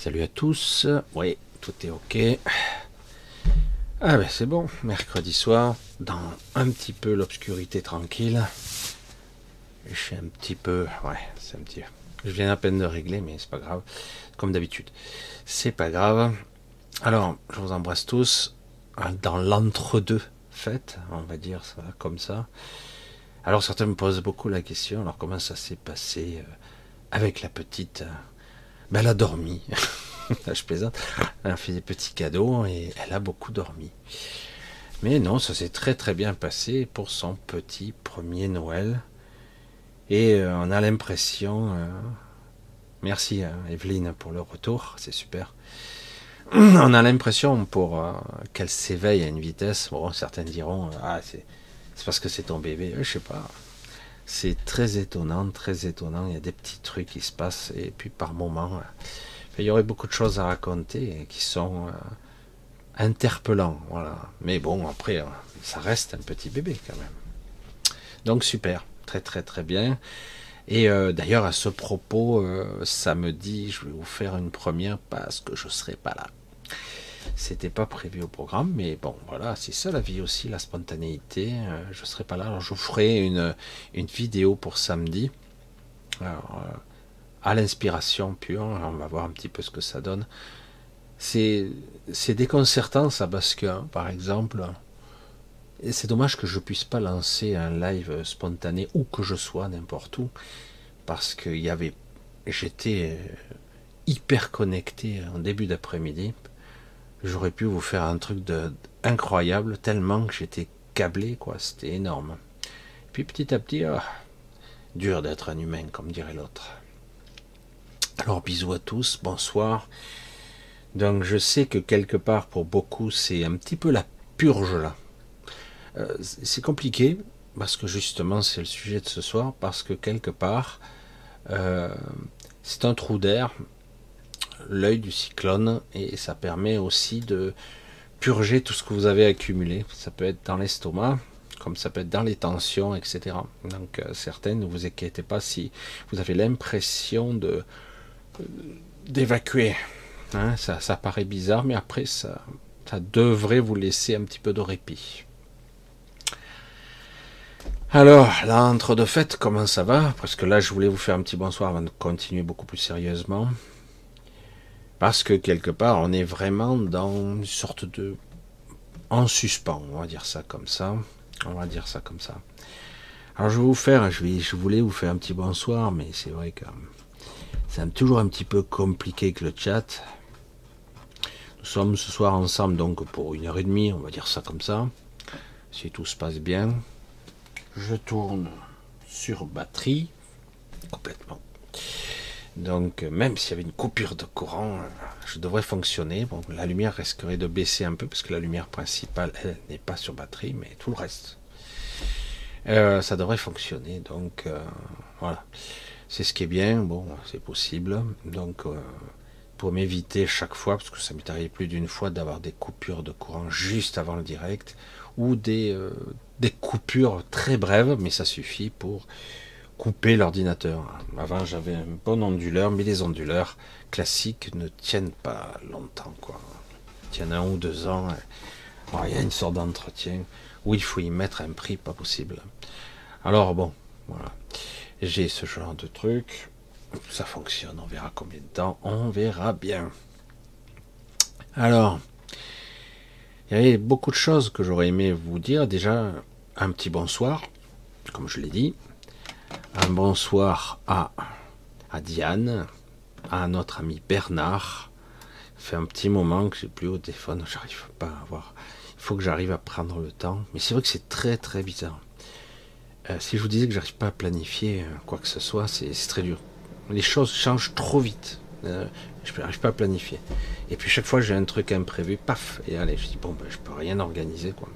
Salut à tous. Oui, tout est ok. Ah ben c'est bon, mercredi soir, dans un petit peu l'obscurité tranquille. Je suis un petit peu... Ouais, c'est un petit... Je viens à peine de régler, mais c'est pas grave. Comme d'habitude. C'est pas grave. Alors, je vous embrasse tous. Dans l'entre-deux fête, on va dire ça comme ça. Alors certains me posent beaucoup la question, alors comment ça s'est passé euh, avec la petite ben, Elle a dormi. je plaisante. Elle a fait des petits cadeaux et elle a beaucoup dormi. Mais non, ça s'est très très bien passé pour son petit premier Noël. Et euh, on a l'impression... Euh, merci Evelyne pour le retour, c'est super. On a l'impression pour qu'elle s'éveille à une vitesse. Bon, certains diront, ah c'est c'est parce que c'est ton bébé, je sais pas. C'est très étonnant, très étonnant. Il y a des petits trucs qui se passent et puis par moments, il y aurait beaucoup de choses à raconter qui sont euh, interpellants, voilà. Mais bon, après, euh, ça reste un petit bébé quand même. Donc super, très très très bien. Et euh, d'ailleurs à ce propos, samedi, je vais vous faire une première parce que je serai pas là. C'était pas prévu au programme, mais bon, voilà, c'est ça la vie aussi, la spontanéité. Euh, je serai pas là, alors je ferai une, vidéo pour samedi. Euh, à l'inspiration pure, on va voir un petit peu ce que ça donne. C'est, déconcertant ça parce que, hein, par exemple, c'est dommage que je puisse pas lancer un live spontané où que je sois, n'importe où, parce que j'étais euh, hyper connecté en début d'après-midi j'aurais pu vous faire un truc de incroyable tellement que j'étais câblé quoi. C'était énorme. Puis petit à petit ah, dur d'être un humain comme dirait l'autre. Alors bisous à tous bonsoir. Donc je sais que quelque part pour beaucoup c'est un petit peu la purge là. Euh, c'est compliqué parce que justement c'est le sujet de ce soir parce que quelque part euh, c'est un trou d'air l'œil du cyclone et ça permet aussi de purger tout ce que vous avez accumulé. Ça peut être dans l'estomac, comme ça peut être dans les tensions, etc. Donc euh, certaines, ne vous inquiétez pas si vous avez l'impression de euh, d'évacuer. Hein, ça, ça paraît bizarre, mais après ça, ça devrait vous laisser un petit peu de répit. Alors, là, entre deux fêtes, comment ça va? Parce que là, je voulais vous faire un petit bonsoir avant de continuer beaucoup plus sérieusement. Parce que quelque part, on est vraiment dans une sorte de... en suspens, on va dire ça comme ça. On va dire ça comme ça. Alors je vais vous faire, je, voulais vous faire un petit bonsoir, mais c'est vrai que c'est toujours un petit peu compliqué que le chat. Nous sommes ce soir ensemble donc pour une heure et demie, on va dire ça comme ça. Si tout se passe bien. Je tourne sur batterie complètement. Donc, même s'il y avait une coupure de courant, je devrais fonctionner. La lumière risquerait de baisser un peu parce que la lumière principale, n'est pas sur batterie, mais tout le reste, euh, ça devrait fonctionner. Donc, euh, voilà. C'est ce qui est bien. Bon, c'est possible. Donc, euh, pour m'éviter chaque fois, parce que ça m'est arrivé plus d'une fois d'avoir des coupures de courant juste avant le direct, ou des coupures très brèves, mais ça suffit pour couper l'ordinateur. Avant, j'avais un bon onduleur, mais les onduleurs classiques ne tiennent pas longtemps, quoi. Ils tiennent un ou deux ans. il y a une sorte d'entretien où il faut y mettre un prix pas possible. Alors bon, voilà. J'ai ce genre de truc. Ça fonctionne, on verra combien de temps. On verra bien. Alors, il y avait beaucoup de choses que j'aurais aimé vous dire. Déjà, un petit bonsoir, comme je l'ai dit un bonsoir à, Diane, à notre ami Bernard. Ça fait un petit moment que j'ai plus au téléphone, j'arrive pas à voir. Il faut que j'arrive à prendre le temps. Mais c'est vrai que c'est très très bizarre. Euh, si je vous disais que j'arrive pas à planifier euh, quoi que ce soit, c'est très dur. Les choses changent trop vite. Euh, je n'arrive pas à planifier. Et puis chaque fois j'ai un truc imprévu, paf, et allez, je dis bon ben je peux rien organiser quoi.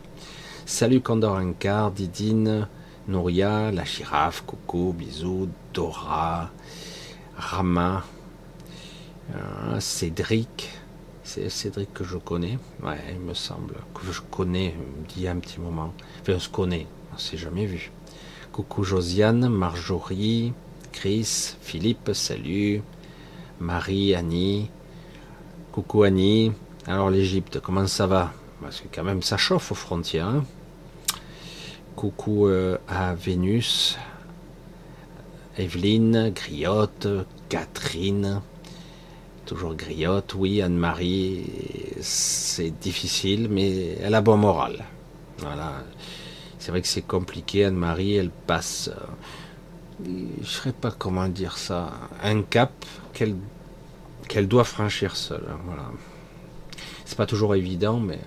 Salut Condor Ankar, Didine, Nouria, la girafe, Coco, Bisou, Dora, Rama, euh, Cédric. C'est Cédric que je connais. Ouais, il me semble que je connais d'il un petit moment. Enfin, on se connaît, on s'est jamais vu. Coucou Josiane, Marjorie, Chris, Philippe, salut. Marie, Annie, Coucou Annie. Alors l'Égypte, comment ça va? Parce que quand même ça chauffe aux frontières. Hein. Coucou euh, à Vénus, Evelyne, Griotte, Catherine, toujours Griotte, oui, Anne-Marie, c'est difficile, mais elle a bon moral. Voilà. C'est vrai que c'est compliqué, Anne-Marie, elle passe, euh, je ne sais pas comment dire ça, un cap qu'elle doit franchir seule. Voilà. C'est pas toujours évident, mais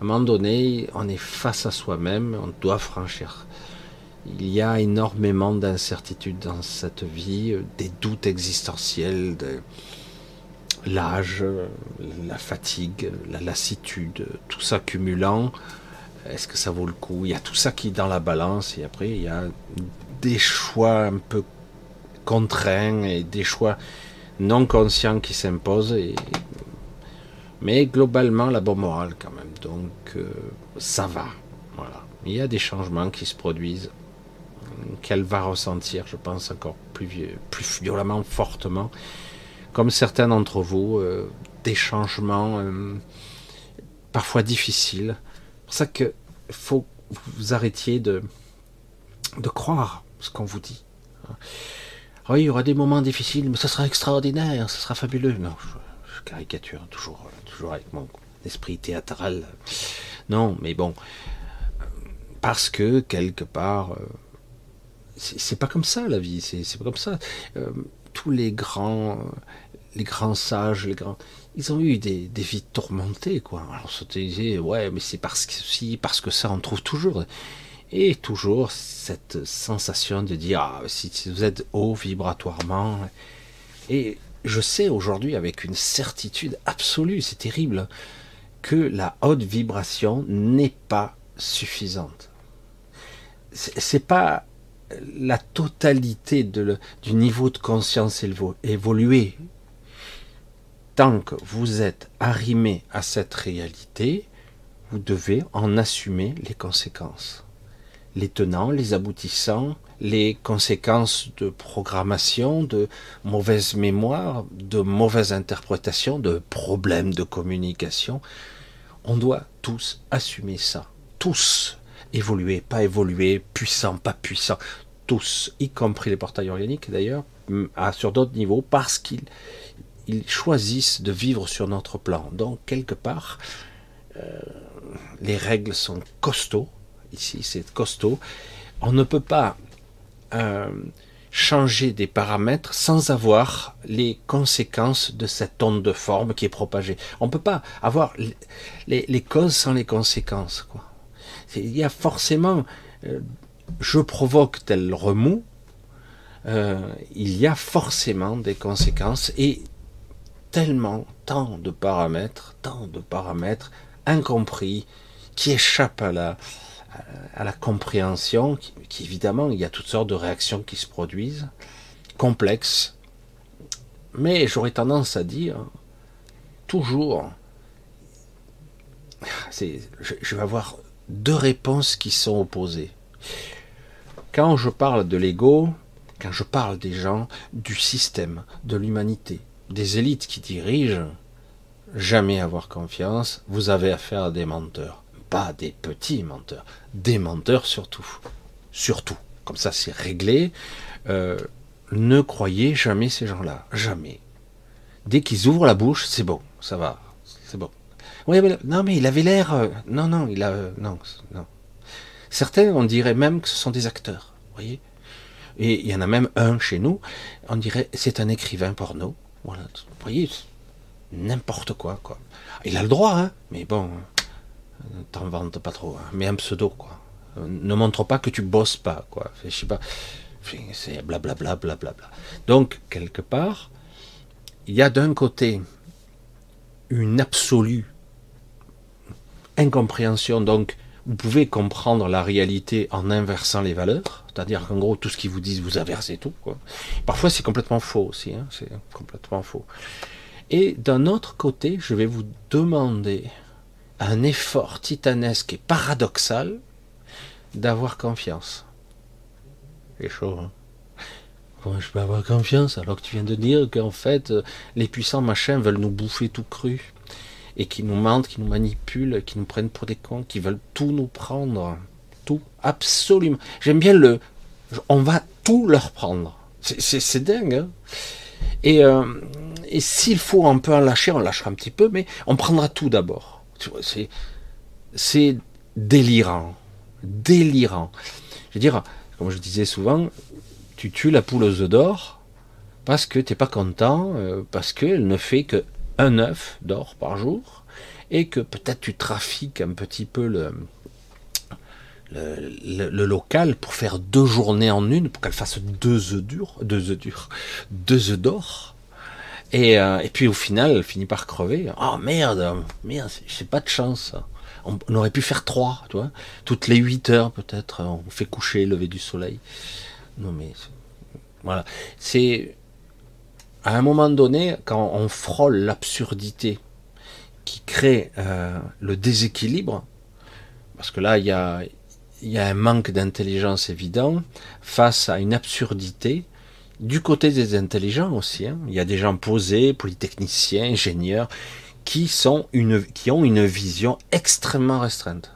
à un moment donné, on est face à soi-même, on doit franchir. Il y a énormément d'incertitudes dans cette vie, des doutes existentiels, de l'âge, la fatigue, la lassitude, tout ça cumulant. Est-ce que ça vaut le coup? Il y a tout ça qui est dans la balance et après il y a des choix un peu contraints et des choix non conscients qui s'imposent. Mais globalement, la bonne morale quand même. Donc euh, ça va. Voilà. Il y a des changements qui se produisent qu'elle va ressentir, je pense, encore plus, violemment, fortement. Comme certains d'entre vous, euh, des changements euh, parfois difficiles. C'est pour ça qu'il faut que vous arrêtiez de, de croire ce qu'on vous dit. Oui, il y aura des moments difficiles, mais ce sera extraordinaire, ce sera fabuleux. Non, je, caricature toujours, toujours avec mon esprit théâtral. Non, mais bon, parce que quelque part, euh, c'est pas comme ça la vie, c'est pas comme ça. Euh, tous les grands, les grands sages, les grands, ils ont eu des, des vies tourmentées, quoi. Alors on se disait, ouais, mais c'est parce que si, parce que ça, on trouve toujours. Et toujours cette sensation de dire, ah, si vous êtes haut vibratoirement. Et je sais aujourd'hui avec une certitude absolue, c'est terrible, que la haute vibration n'est pas suffisante. C'est pas la totalité du niveau de conscience évolué. Tant que vous êtes arrimé à cette réalité, vous devez en assumer les conséquences. Les tenants, les aboutissants, les conséquences de programmation, de mauvaise mémoire, de mauvaise interprétation, de problèmes de communication. On doit tous assumer ça. Tous évoluer, pas évoluer, puissant, pas puissant, tous, y compris les portails organiques d'ailleurs, sur d'autres niveaux, parce qu'ils ils choisissent de vivre sur notre plan. Donc, quelque part, euh, les règles sont costauds. Ici, c'est costaud. On ne peut pas euh, changer des paramètres sans avoir les conséquences de cette onde de forme qui est propagée. On ne peut pas avoir les, causes sans les conséquences. Il y a forcément, euh, je provoque tel remous, euh, il y a forcément des conséquences et tellement, tant de paramètres, tant de paramètres incompris qui échappent à la, à la compréhension, qui, évidemment, il y a toutes sortes de réactions qui se produisent, complexes, mais j'aurais tendance à dire, toujours, je, je vais avoir deux réponses qui sont opposées. Quand je parle de l'ego, quand je parle des gens, du système, de l'humanité, des élites qui dirigent, jamais avoir confiance, vous avez affaire à des menteurs. Pas des petits menteurs, des menteurs surtout. Surtout. Comme ça, c'est réglé. Euh, ne croyez jamais ces gens-là. Jamais. Dès qu'ils ouvrent la bouche, c'est bon, ça va, c'est bon. Oui, mais, non, mais il avait l'air. Euh, non, non, il a. Euh, non, non. Certains, on dirait même que ce sont des acteurs. Voyez Et il y en a même un chez nous, on dirait c'est un écrivain porno. Voilà. Vous voyez N'importe quoi, quoi. Il a le droit, hein, mais bon, t'en vantes pas trop. Hein, mais un pseudo, quoi. Ne montre pas que tu bosses pas, quoi. Je sais pas. C'est blablabla, blablabla. Donc, quelque part, il y a d'un côté une absolue incompréhension. Donc, vous pouvez comprendre la réalité en inversant les valeurs, c'est-à-dire qu'en gros, tout ce qu'ils vous disent, vous inversez tout. Quoi. Parfois, c'est complètement faux aussi, hein, c'est complètement faux. Et d'un autre côté, je vais vous demander un effort titanesque et paradoxal d'avoir confiance. C'est chaud, hein comment je peux avoir confiance alors que tu viens de dire qu'en fait, euh, les puissants machins veulent nous bouffer tout cru et qui nous mentent, qui nous manipulent, qui nous prennent pour des cons, qui veulent tout nous prendre. Tout, absolument. J'aime bien le. On va tout leur prendre. C'est dingue. Hein et, euh, et s'il faut un peu en lâcher, on lâchera un petit peu, mais on prendra tout d'abord. C'est délirant. Délirant. Je veux dire, comme je disais souvent, tu tues la poule aux œufs d'or parce que tu n'es pas content, euh, parce qu'elle ne fait que un œuf d'or par jour, et que peut-être tu trafiques un petit peu le, le, local pour faire deux journées en une, pour qu'elle fasse deux œufs durs, deux œufs durs, deux œufs d'or. Et, euh, et, puis au final, elle finit par crever. Oh merde, merde, c'est pas de chance. On, aurait pu faire trois, tu vois. Toutes les huit heures peut-être, on fait coucher, lever du soleil. Non mais voilà, c'est à un moment donné quand on frôle l'absurdité qui crée euh, le déséquilibre, parce que là il y a il y a un manque d'intelligence évident face à une absurdité du côté des intelligents aussi. Hein. Il y a des gens posés, polytechniciens, ingénieurs, qui, sont une, qui ont une vision extrêmement restreinte.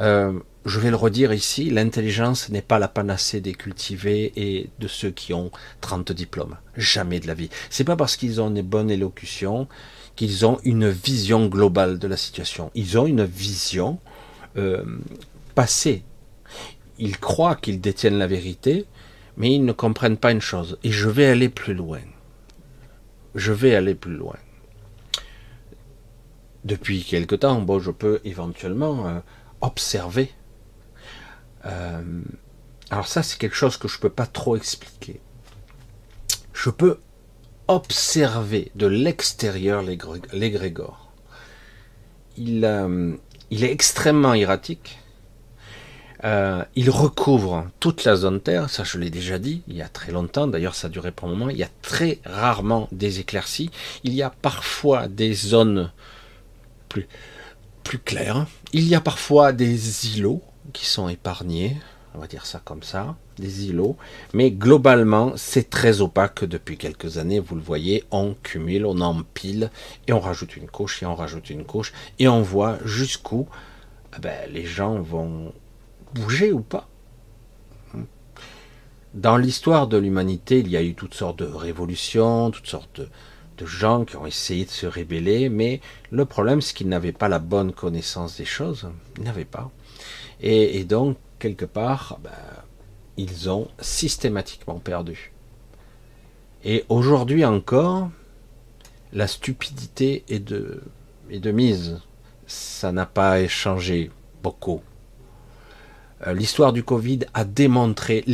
Euh, je vais le redire ici, l'intelligence n'est pas la panacée des cultivés et de ceux qui ont 30 diplômes. Jamais de la vie. C'est pas parce qu'ils ont une bonne élocution qu'ils ont une vision globale de la situation. Ils ont une vision euh, passé. Ils croient qu'ils détiennent la vérité, mais ils ne comprennent pas une chose. Et je vais aller plus loin. Je vais aller plus loin. Depuis quelque temps, bon, je peux éventuellement euh, observer. Euh, alors ça, c'est quelque chose que je ne peux pas trop expliquer. Je peux observer de l'extérieur l'égrégore. Il, euh, il est extrêmement erratique. Euh, il recouvre toute la zone Terre, ça je l'ai déjà dit, il y a très longtemps, d'ailleurs ça a duré pour un moment, il y a très rarement des éclaircies, il y a parfois des zones plus, plus claires, il y a parfois des îlots qui sont épargnés, on va dire ça comme ça, des îlots, mais globalement c'est très opaque depuis quelques années, vous le voyez, on cumule, on empile, et on rajoute une couche, et on rajoute une couche, et on voit jusqu'où eh ben, les gens vont bouger ou pas. Dans l'histoire de l'humanité, il y a eu toutes sortes de révolutions, toutes sortes de, gens qui ont essayé de se rébeller, mais le problème, c'est qu'ils n'avaient pas la bonne connaissance des choses. Ils n'avaient pas. Et, donc, quelque part, ben, ils ont systématiquement perdu. Et aujourd'hui encore, la stupidité est de, est de mise. Ça n'a pas changé beaucoup. Euh, l'histoire du Covid a démontré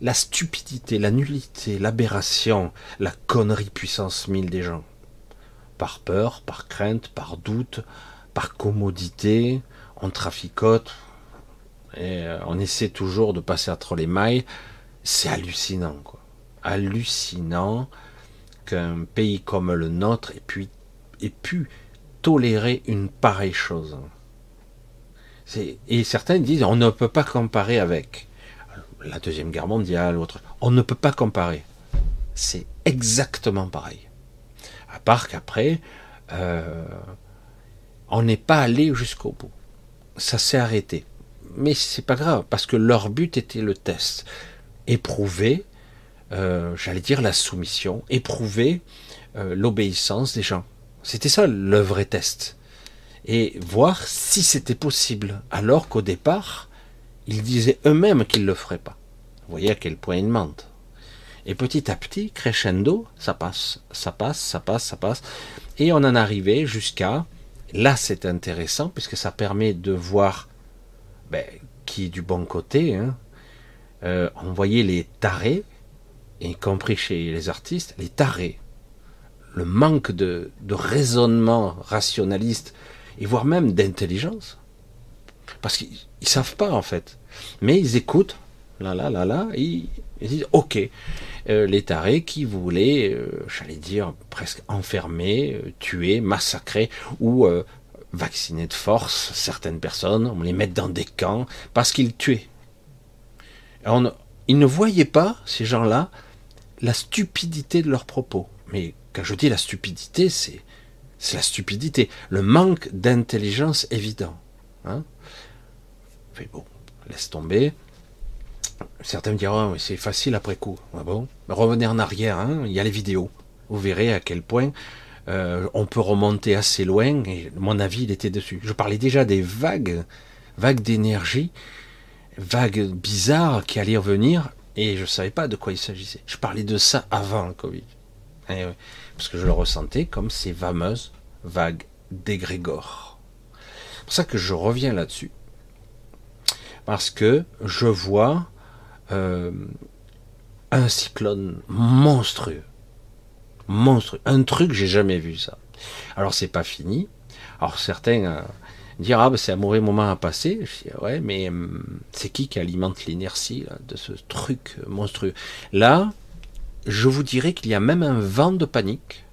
la stupidité, la nullité, l'aberration, la connerie puissance 1000 des gens. Par peur, par crainte, par doute, par commodité, on traficote et euh, on ait toujours de passer entre les mailles. C'est hallucinant, quoi. Hallucinant qu'un pays comme le nôtre ait pu tolérer une pareille chose. Et certains disent on ne peut pas comparer avec la Deuxième Guerre mondiale, autre. On ne peut pas comparer. C'est exactement pareil. À part qu'après, euh, on n'est pas allé jusqu'au bout. Ça s'est arrêté. Mais c'est pas grave, parce que leur but était le test. Éprouver, euh, j'allais dire la soumission, éprouver euh, l'obéissance des gens. C'était ça le vrai test et voir si c'était possible, alors qu'au départ, ils disaient eux-mêmes qu'ils ne le feraient pas. Vous voyez à quel point ils mentent. Et petit à petit, crescendo, ça passe, ça passe, ça passe, ça passe, et on en arrivait jusqu'à, là c'est intéressant, puisque ça permet de voir ben, qui est du bon côté. Hein. Euh, on voyait les tarés, y compris chez les artistes, les tarés, le manque de, de raisonnement rationaliste et voire même d'intelligence. Parce qu'ils ne savent pas en fait. Mais ils écoutent, là, là, là, là, et ils, disent, ok, euh, les tarés qui voulaient, euh, j'allais dire, presque enfermer, euh, tuer, massacrer, ou vacciner de force certaines personnes, on les met dans des camps, parce qu'ils tuaient. On, ils ne voyaient pas, ces gens-là, la stupidité de leurs propos. Mais quand je dis la stupidité, c'est, c'est la stupidité, le manque d'intelligence évident. Hein mais bon, laisse tomber. Certains me diront, oh, c'est facile après coup. Ah bon? Revenez en arrière, hein, il y a les vidéos. Vous verrez à quel point euh, on peut remonter assez loin. Et mon avis, il était dessus. Je parlais déjà des vagues, vagues d'énergie, vagues bizarres qui allaient revenir, et je ne savais pas de quoi il s'agissait. Je parlais de ça avant le Covid. Eh parce que je le ressentais comme ces fameuses vagues d'égrégore. C'est pour ça que je reviens là-dessus. Parce que je vois euh, un cyclone monstrueux. Monstrueux. Un truc, j'ai jamais vu ça. Alors c'est pas fini. Alors certains euh, ah ben, c'est un mauvais moment à passer. Je dis, ouais, mais hum, c'est qui qui alimente l'inertie de ce truc monstrueux? Là, je vous dirais qu'il y a même un vent de panique.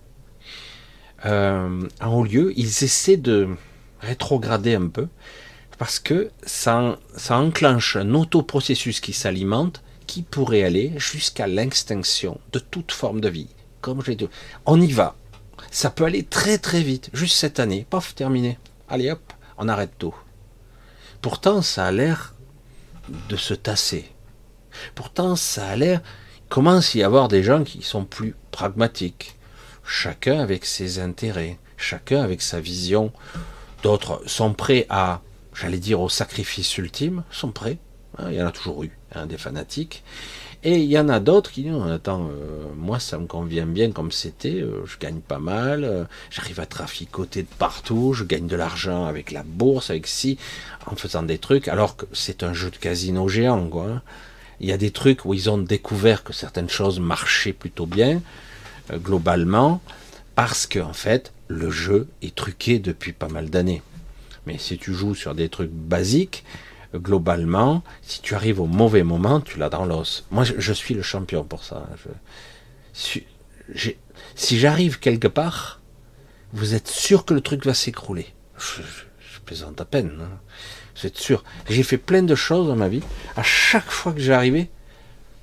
Euh, en haut lieu, ils essaient de rétrograder un peu parce que ça, ça enclenche un autoprocessus qui s'alimente qui pourrait aller jusqu'à l'extinction de toute forme de vie. Comme j'ai dit, on y va. Ça peut aller très très vite, juste cette année, paf, terminé. Allez hop, on arrête tout. Pourtant, ça a l'air de se tasser. Pourtant, ça a l'air, commence à y avoir des gens qui sont plus pragmatiques? Chacun avec ses intérêts, chacun avec sa vision. D'autres sont prêts à j'allais dire, au sacrifice ultime, sont prêts. Hein, il y en a toujours eu, hein, des fanatiques. Et il y en a d'autres qui disent, attends, euh, moi ça me convient bien comme c'était, euh, je gagne pas mal, euh, j'arrive à traficoter de partout, je gagne de l'argent avec la bourse, avec si, en faisant des trucs, alors que c'est un jeu de casino géant, quoi. Hein. Il y a des trucs où ils ont découvert que certaines choses marchaient plutôt bien, globalement, parce que en fait, le jeu est truqué depuis pas mal d'années. Mais si tu joues sur des trucs basiques, globalement, si tu arrives au mauvais moment, tu l'as dans l'os. Moi, je, suis le champion pour ça. si j'arrive quelque part, vous êtes sûr que le truc va s'écrouler. Je, plaisante à peine. Hein. Êtes sûr. J'ai fait plein de choses dans ma vie. À chaque fois que j'arrivais,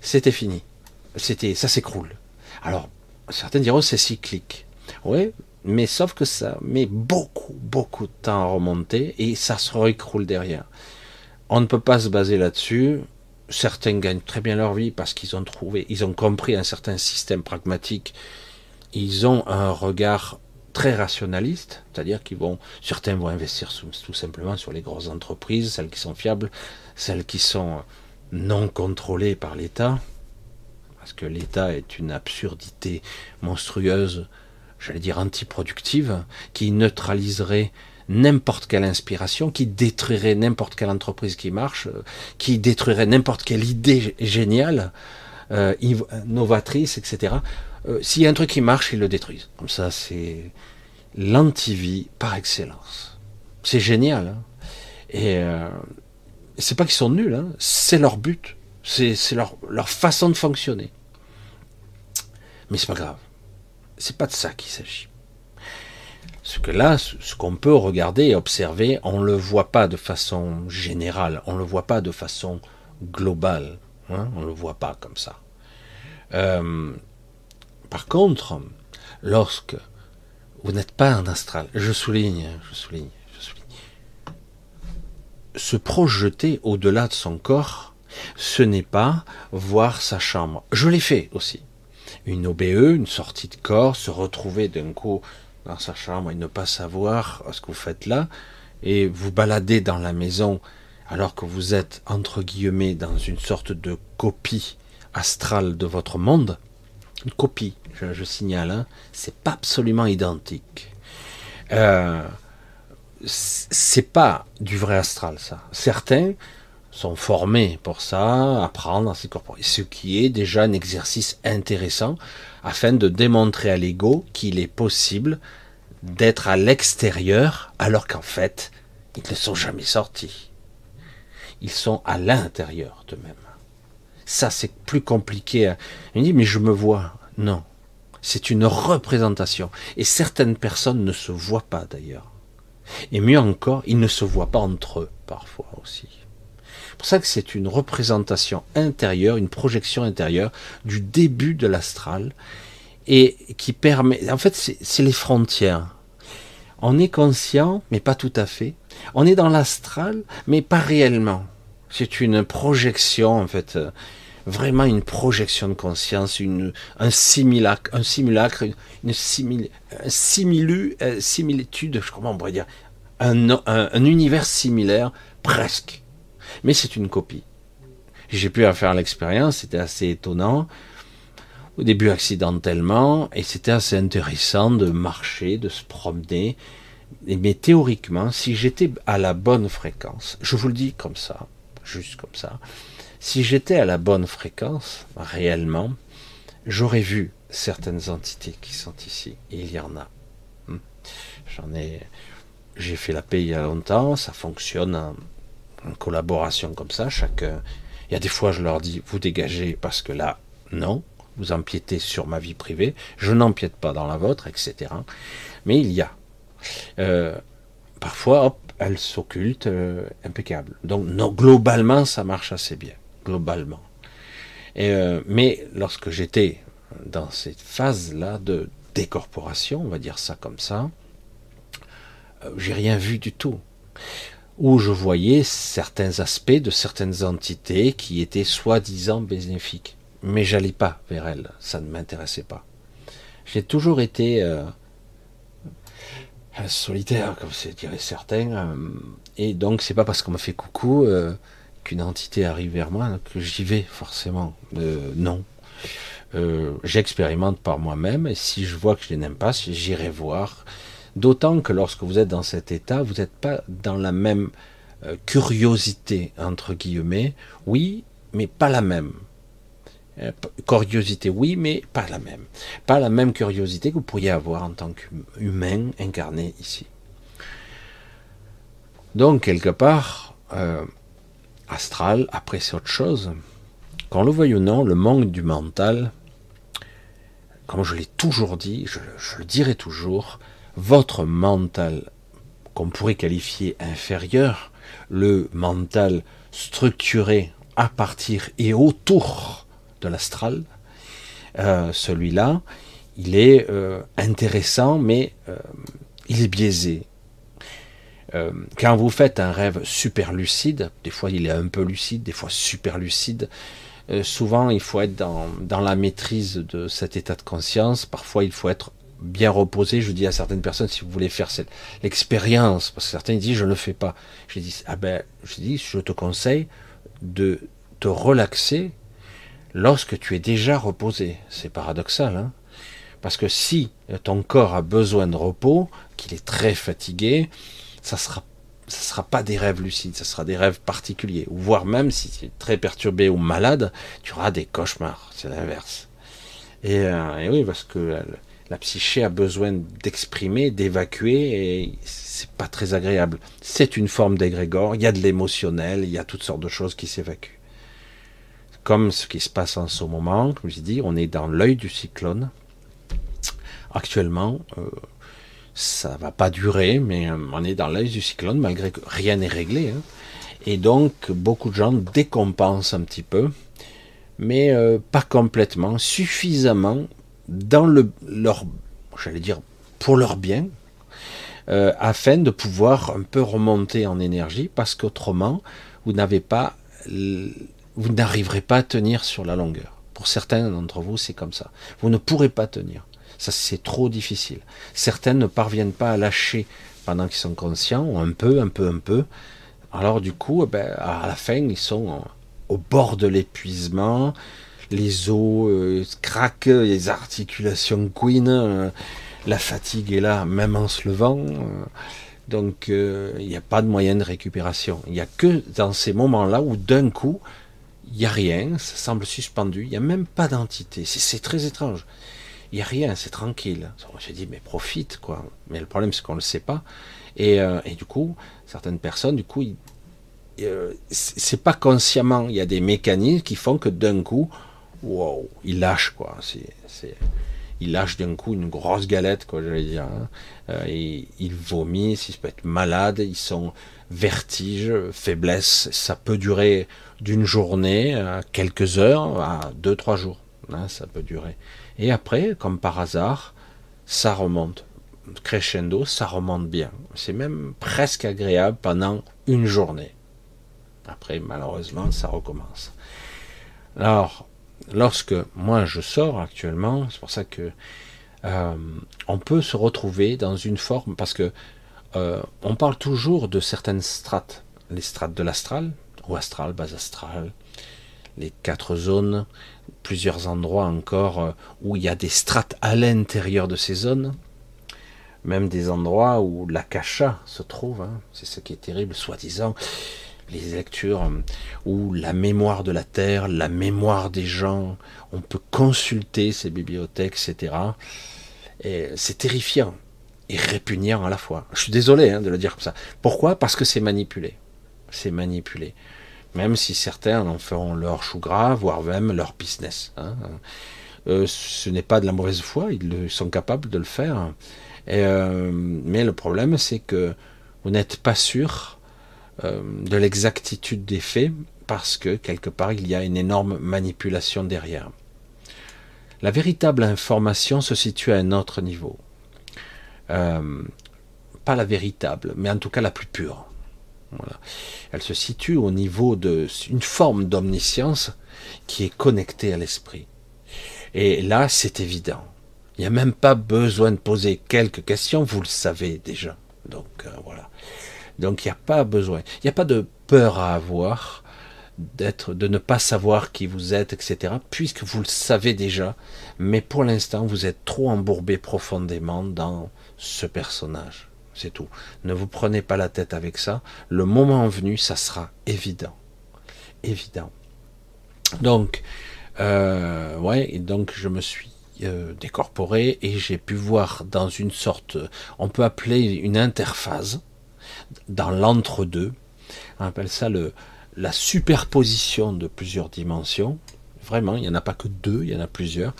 c'était fini. C'était, ça s'écroule. Alors, certains diront c'est cyclique. Oui, mais sauf que ça met beaucoup, beaucoup de temps à remonter et ça se réécroule derrière. On ne peut pas se baser là-dessus. Certains gagnent très bien leur vie parce qu'ils ont trouvé, ils ont compris un certain système pragmatique. Ils ont un regard très rationaliste, c'est-à-dire qu'ils vont, certains vont investir tout simplement sur les grosses entreprises, celles qui sont fiables, celles qui sont non contrôlées par l'État, parce que l'État est une absurdité monstrueuse j'allais dire antiproductive, qui neutraliserait n'importe quelle inspiration, qui détruirait n'importe quelle entreprise qui marche, qui détruirait n'importe quelle idée géniale, euh, novatrice, etc. Euh, S'il y a un truc qui marche, ils le détruisent. Comme ça, c'est l'antivie par excellence. C'est génial. Hein Et euh, c'est pas qu'ils sont nuls, hein c'est leur but, c'est leur, façon de fonctionner. Mais c'est pas grave. C'est pas de ça qu'il s'agit. Ce que là, ce qu'on peut regarder et observer, on ne le voit pas de façon générale, on ne le voit pas de façon globale, hein, on ne le voit pas comme ça. Euh, par contre, lorsque vous n'êtes pas en astral, je souligne, je souligne, je souligne, se projeter au-delà de son corps, ce n'est pas voir sa chambre. Je l'ai fait aussi une OBE, une sortie de corps, se retrouver d'un coup dans sa chambre et ne pas savoir ce que vous faites là, et vous balader dans la maison alors que vous êtes entre guillemets dans une sorte de copie astrale de votre monde, une copie, je, signale, hein, c'est pas absolument identique. Euh, c'est pas du vrai astral ça. Certains sont formés pour ça, apprendre à s'incorporer, ce qui est déjà un exercice intéressant afin de démontrer à l'ego qu'il est possible d'être à l'extérieur alors qu'en fait, ils ne sont jamais sortis. Ils sont à l'intérieur d'eux-mêmes. Ça, c'est plus compliqué. Il dit, mais je me vois. Non. C'est une représentation. Et certaines personnes ne se voient pas d'ailleurs. Et mieux encore, ils ne se voient pas entre eux parfois aussi. C'est pour ça que c'est une représentation intérieure, une projection intérieure du début de l'astral et qui permet, en fait, c'est les frontières. On est conscient, mais pas tout à fait. On est dans l'astral, mais pas réellement. C'est une projection, en fait, euh, vraiment une projection de conscience, une, un simulacre, un simulacre, une simil, un similu, euh, similitude, comment on pourrait dire, un, un univers similaire, presque. Mais c'est une copie. J'ai pu en faire l'expérience, c'était assez étonnant. Au début accidentellement, et c'était assez intéressant de marcher, de se promener. Mais théoriquement, si j'étais à la bonne fréquence, je vous le dis comme ça, juste comme ça, si j'étais à la bonne fréquence, réellement, j'aurais vu certaines entités qui sont ici. Il y en a. Hmm. J'en ai. J'ai fait la paix il y a longtemps, ça fonctionne en, collaboration comme ça. Chacun. Il y a des fois, je leur dis, vous dégagez parce que là, non, vous empiétez sur ma vie privée, je n'empiète pas dans la vôtre, etc. Mais il y a. Euh, parfois, hop, elle s'occulte, euh, impeccable. Donc, globalement, ça marche assez bien globalement. Euh, mais lorsque j'étais dans cette phase-là de décorporation, on va dire ça comme ça, euh, j'ai rien vu du tout. Où je voyais certains aspects de certaines entités qui étaient soi-disant bénéfiques. Mais j'allais pas vers elles, ça ne m'intéressait pas. J'ai toujours été euh, solitaire, comme c'est dirait certains, et donc c'est pas parce qu'on me fait coucou qu'une entité arrive vers moi que j'y vais forcément. Euh, non. Euh, j'expérimente par moi-même et si je vois que je n'aime pas, j'irai voir. D'autant que lorsque vous êtes dans cet état, vous n'êtes pas dans la même euh, curiosité, entre guillemets. Oui, mais pas la même. Curiosité, oui, mais pas la même. Pas la même curiosité que vous pourriez avoir en tant qu'humain incarné ici. Donc, quelque part, astral, après c'est autre chose. Quand le voyez ou non, le manque du mental, comme je l'ai toujours dit, je, le dirai toujours, votre mental, qu'on pourrait qualifier inférieur, le mental structuré à partir et autour de l'astral, euh, celui-là, il est euh, intéressant, mais euh, il est biaisé. Euh, quand vous faites un rêve super lucide, des fois il est un peu lucide, des fois super lucide, euh, souvent il faut être dans, dans, la maîtrise de cet état de conscience, parfois il faut être bien reposé, je dis à certaines personnes, si vous voulez faire l'expérience, parce que certains disent je ne le fais pas, je dis, ah ben, je dis, je te conseille de te relaxer lorsque tu es déjà reposé. C'est paradoxal, hein. Parce que si ton corps a besoin de repos, qu'il est très fatigué, ça sera ça sera pas des rêves lucides, ça sera des rêves particuliers. Voire même si tu es très perturbé ou malade, tu auras des cauchemars. C'est l'inverse. Et, euh, oui, parce que la, psyché a besoin d'exprimer, d'évacuer, et c'est pas très agréable. C'est une forme d'égrégore. Il y a de l'émotionnel, il y a toutes sortes de choses qui s'évacuent. Comme ce qui se passe en ce moment, comme je dis, on est dans l'œil du cyclone. Actuellement, euh, ça va pas durer, mais euh, on est dans l'œil du cyclone malgré que rien n'est réglé. Hein. Et donc beaucoup de gens décompensent un petit peu, mais euh, pas complètement, suffisamment dans le, leur, j'allais dire, pour leur bien, euh, afin de pouvoir un peu remonter en énergie, parce qu'autrement, vous n'avez pas, vous n'arriverez pas à tenir sur la longueur. Pour certains d'entre vous, c'est comme ça. Vous ne pourrez pas tenir. Ça, c'est trop difficile. Certaines ne parviennent pas à lâcher pendant qu'ils sont conscients, un peu, un peu, un peu. Alors du coup, eh ben, à la fin, ils sont au bord de l'épuisement, les os euh, craquent, les articulations couinent, euh, la fatigue est là, même en se levant. Euh. donc il n'y a pas de moyen de récupération. Il n'y a que dans ces moments-là où d'un coup, il n'y a rien, ça semble suspendu, il n'y a même pas d'entité. C'est très étrange il n'y a rien, c'est tranquille. J'ai dit, mais profite, quoi. Mais le problème, c'est qu'on ne le sait pas. Et, euh, et, du coup, certaines personnes, du coup, euh, c'est pas consciemment. Il y a des mécanismes qui font que d'un coup, wow, ils lâchent, quoi. C'est, il lâche d'un coup une grosse galette, quoi, j'allais dire. Hein. Euh, ils vomissent, ils peuvent être malades, ils sont vertiges, faiblesse. Ça peut durer d'une journée à quelques heures à deux, trois jours. Hein, ça peut durer. Et après, comme par hasard, ça remonte. Crescendo, ça remonte bien. C'est même presque agréable pendant une journée. Après, malheureusement, ça recommence. Alors, lorsque moi je sors actuellement, c'est pour ça que euh, on peut se retrouver dans une forme, parce que euh, on parle toujours de certaines strates, les strates de l'astral, ou astral, bas astral, les quatre zones, plusieurs endroits encore euh, où il y a des strates à l'intérieur de ces zones, même des endroits où l'akasha se trouve, hein. c'est ce qui est terrible, soi-disant, les lectures euh, où la mémoire de la terre, la mémoire des gens, on peut consulter ces bibliothèques, etc. Et c'est terrifiant et répugnant à la fois. Je suis désolé hein, de le dire comme ça. Pourquoi? Parce que c'est manipulé. C'est manipulé. Même si certains en feront leur chou gras, voire même leur business. Hein. Euh, ce n'est pas de la mauvaise foi, ils sont capables de le faire. Euh, mais le problème, c'est que vous n'êtes pas sûr euh, de l'exactitude des faits parce que quelque part il y a une énorme manipulation derrière. La véritable information se situe à un autre niveau. Pas la véritable, mais en tout cas la plus pure. Elle se situe au niveau d'une forme d'omniscience qui est connectée à l'esprit. Et là, c'est évident. Il n'y a même pas besoin de poser quelques questions, vous le savez déjà. Donc euh, voilà. Donc il n'y a pas besoin, il n'y a pas de peur à avoir d'être, de ne pas savoir qui vous êtes, etc. Puisque vous le savez déjà, mais pour l'instant vous êtes trop embourbé profondément dans ce personnage. C'est tout. Ne vous prenez pas la tête avec ça. Le moment venu, ça sera évident, évident. Donc, euh, ouais, et donc je me suis euh, décorporé et j'ai pu voir dans une sorte, on peut appeler une interphase dans l'entre-deux. On appelle ça le, la superposition de plusieurs dimensions. Vraiment, il n'y en a pas que deux, il y en a plusieurs.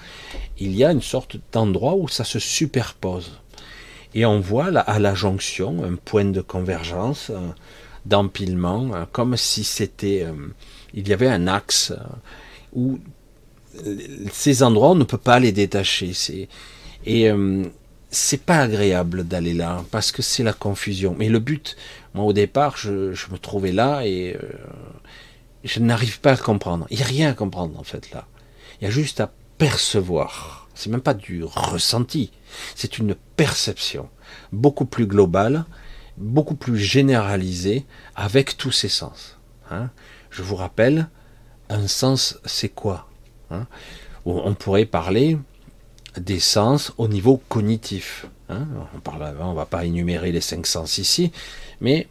Il y a une sorte d'endroit où ça se superpose. Et on voit à la jonction un point de convergence, d'empilement, hein, comme si c'était, euh, il y avait un axe euh, où ces endroits on ne peut pas les détacher. Et euh, c'est pas agréable d'aller là parce que c'est la confusion. Mais le but, moi au départ, je, me trouvais là et euh, je n'arrive pas à comprendre. Il n'y a rien à comprendre en fait là. Il y a juste à percevoir. C'est même pas du ressenti, c'est une perception beaucoup plus globale, beaucoup plus généralisée avec tous ses sens. Hein. Je vous rappelle, un sens, c'est quoi hein On pourrait parler des sens au niveau cognitif. Hein. on parle on va pas énumérer les cinq sens ici, mais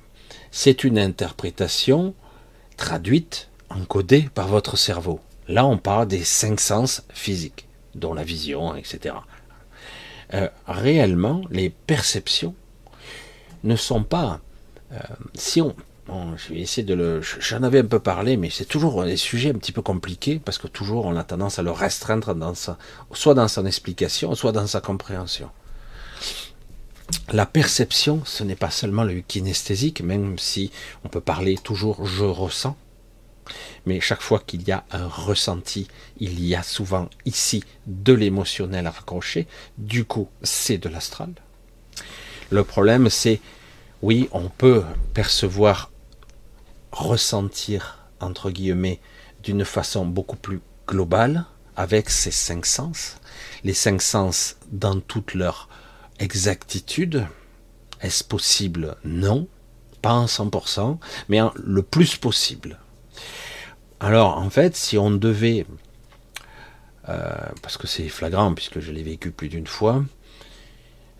c'est une interprétation traduite, encodée par votre cerveau. Là, on parle des cinq sens physiques, dont la vision, etc. Euh, réellement, les perceptions ne sont pas. Euh, si on, je vais essayer de le. J'en avais un peu parlé, mais c'est toujours des sujets un petit peu compliqués parce que toujours on a tendance à le restreindre dans sa, soit dans son explication, soit dans sa compréhension. La perception, ce n'est pas seulement le kinesthésique, même si on peut parler toujours je ressens, mais chaque fois qu'il y a un ressenti, il y a souvent ici de l'émotionnel à raccrocher, du coup c'est de l'astral. Le problème c'est, oui, on peut percevoir ressentir, entre guillemets, d'une façon beaucoup plus globale, avec ces cinq sens, les cinq sens dans toute leur exactitude. Est-ce possible? Non, pas en 100%, mais le plus possible. Alors, en fait, si on devait, euh, parce que c'est flagrant, puisque je l'ai vécu plus d'une fois,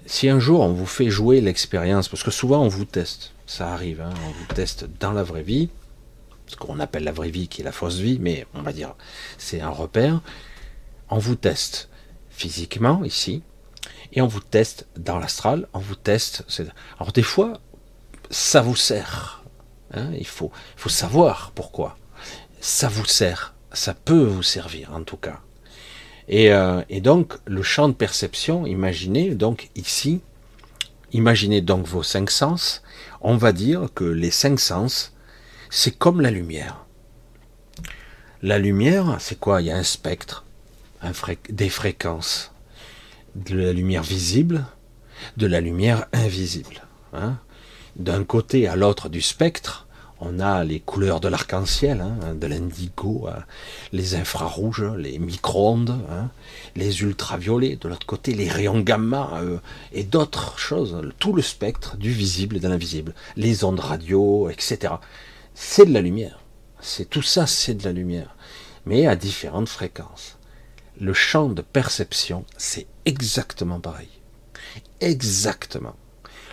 si un jour on vous fait jouer l'expérience, parce que souvent on vous teste, ça arrive, hein, on vous teste dans la vraie vie, ce qu'on appelle la vraie vie qui est la fausse vie, mais on va dire c'est un repère. On vous teste physiquement ici, et on vous teste dans l'astral, on vous teste. Alors des fois, ça vous sert. Hein, il, faut, il faut savoir pourquoi. Ça vous sert, ça peut vous servir en tout cas. Et, euh, et, donc, le champ de perception, imaginez donc ici, imaginez donc vos cinq sens, on va dire que les cinq sens, c'est comme la lumière. La lumière, c'est quoi? Il y a un spectre, des fréquences, de la lumière visible, de la lumière invisible. Hein D'un côté à l'autre du spectre, on a les couleurs de l'arc-en-ciel, hein, de l'indigo, hein, les infrarouges, les micro-ondes, hein, les ultraviolets, de l'autre côté les rayons gamma euh, et d'autres choses, tout le spectre du visible et de l'invisible, les ondes radio, etc. C'est de la lumière. C'est tout ça, c'est de la lumière, mais à différentes fréquences. Le champ de perception, c'est exactement pareil. Exactement.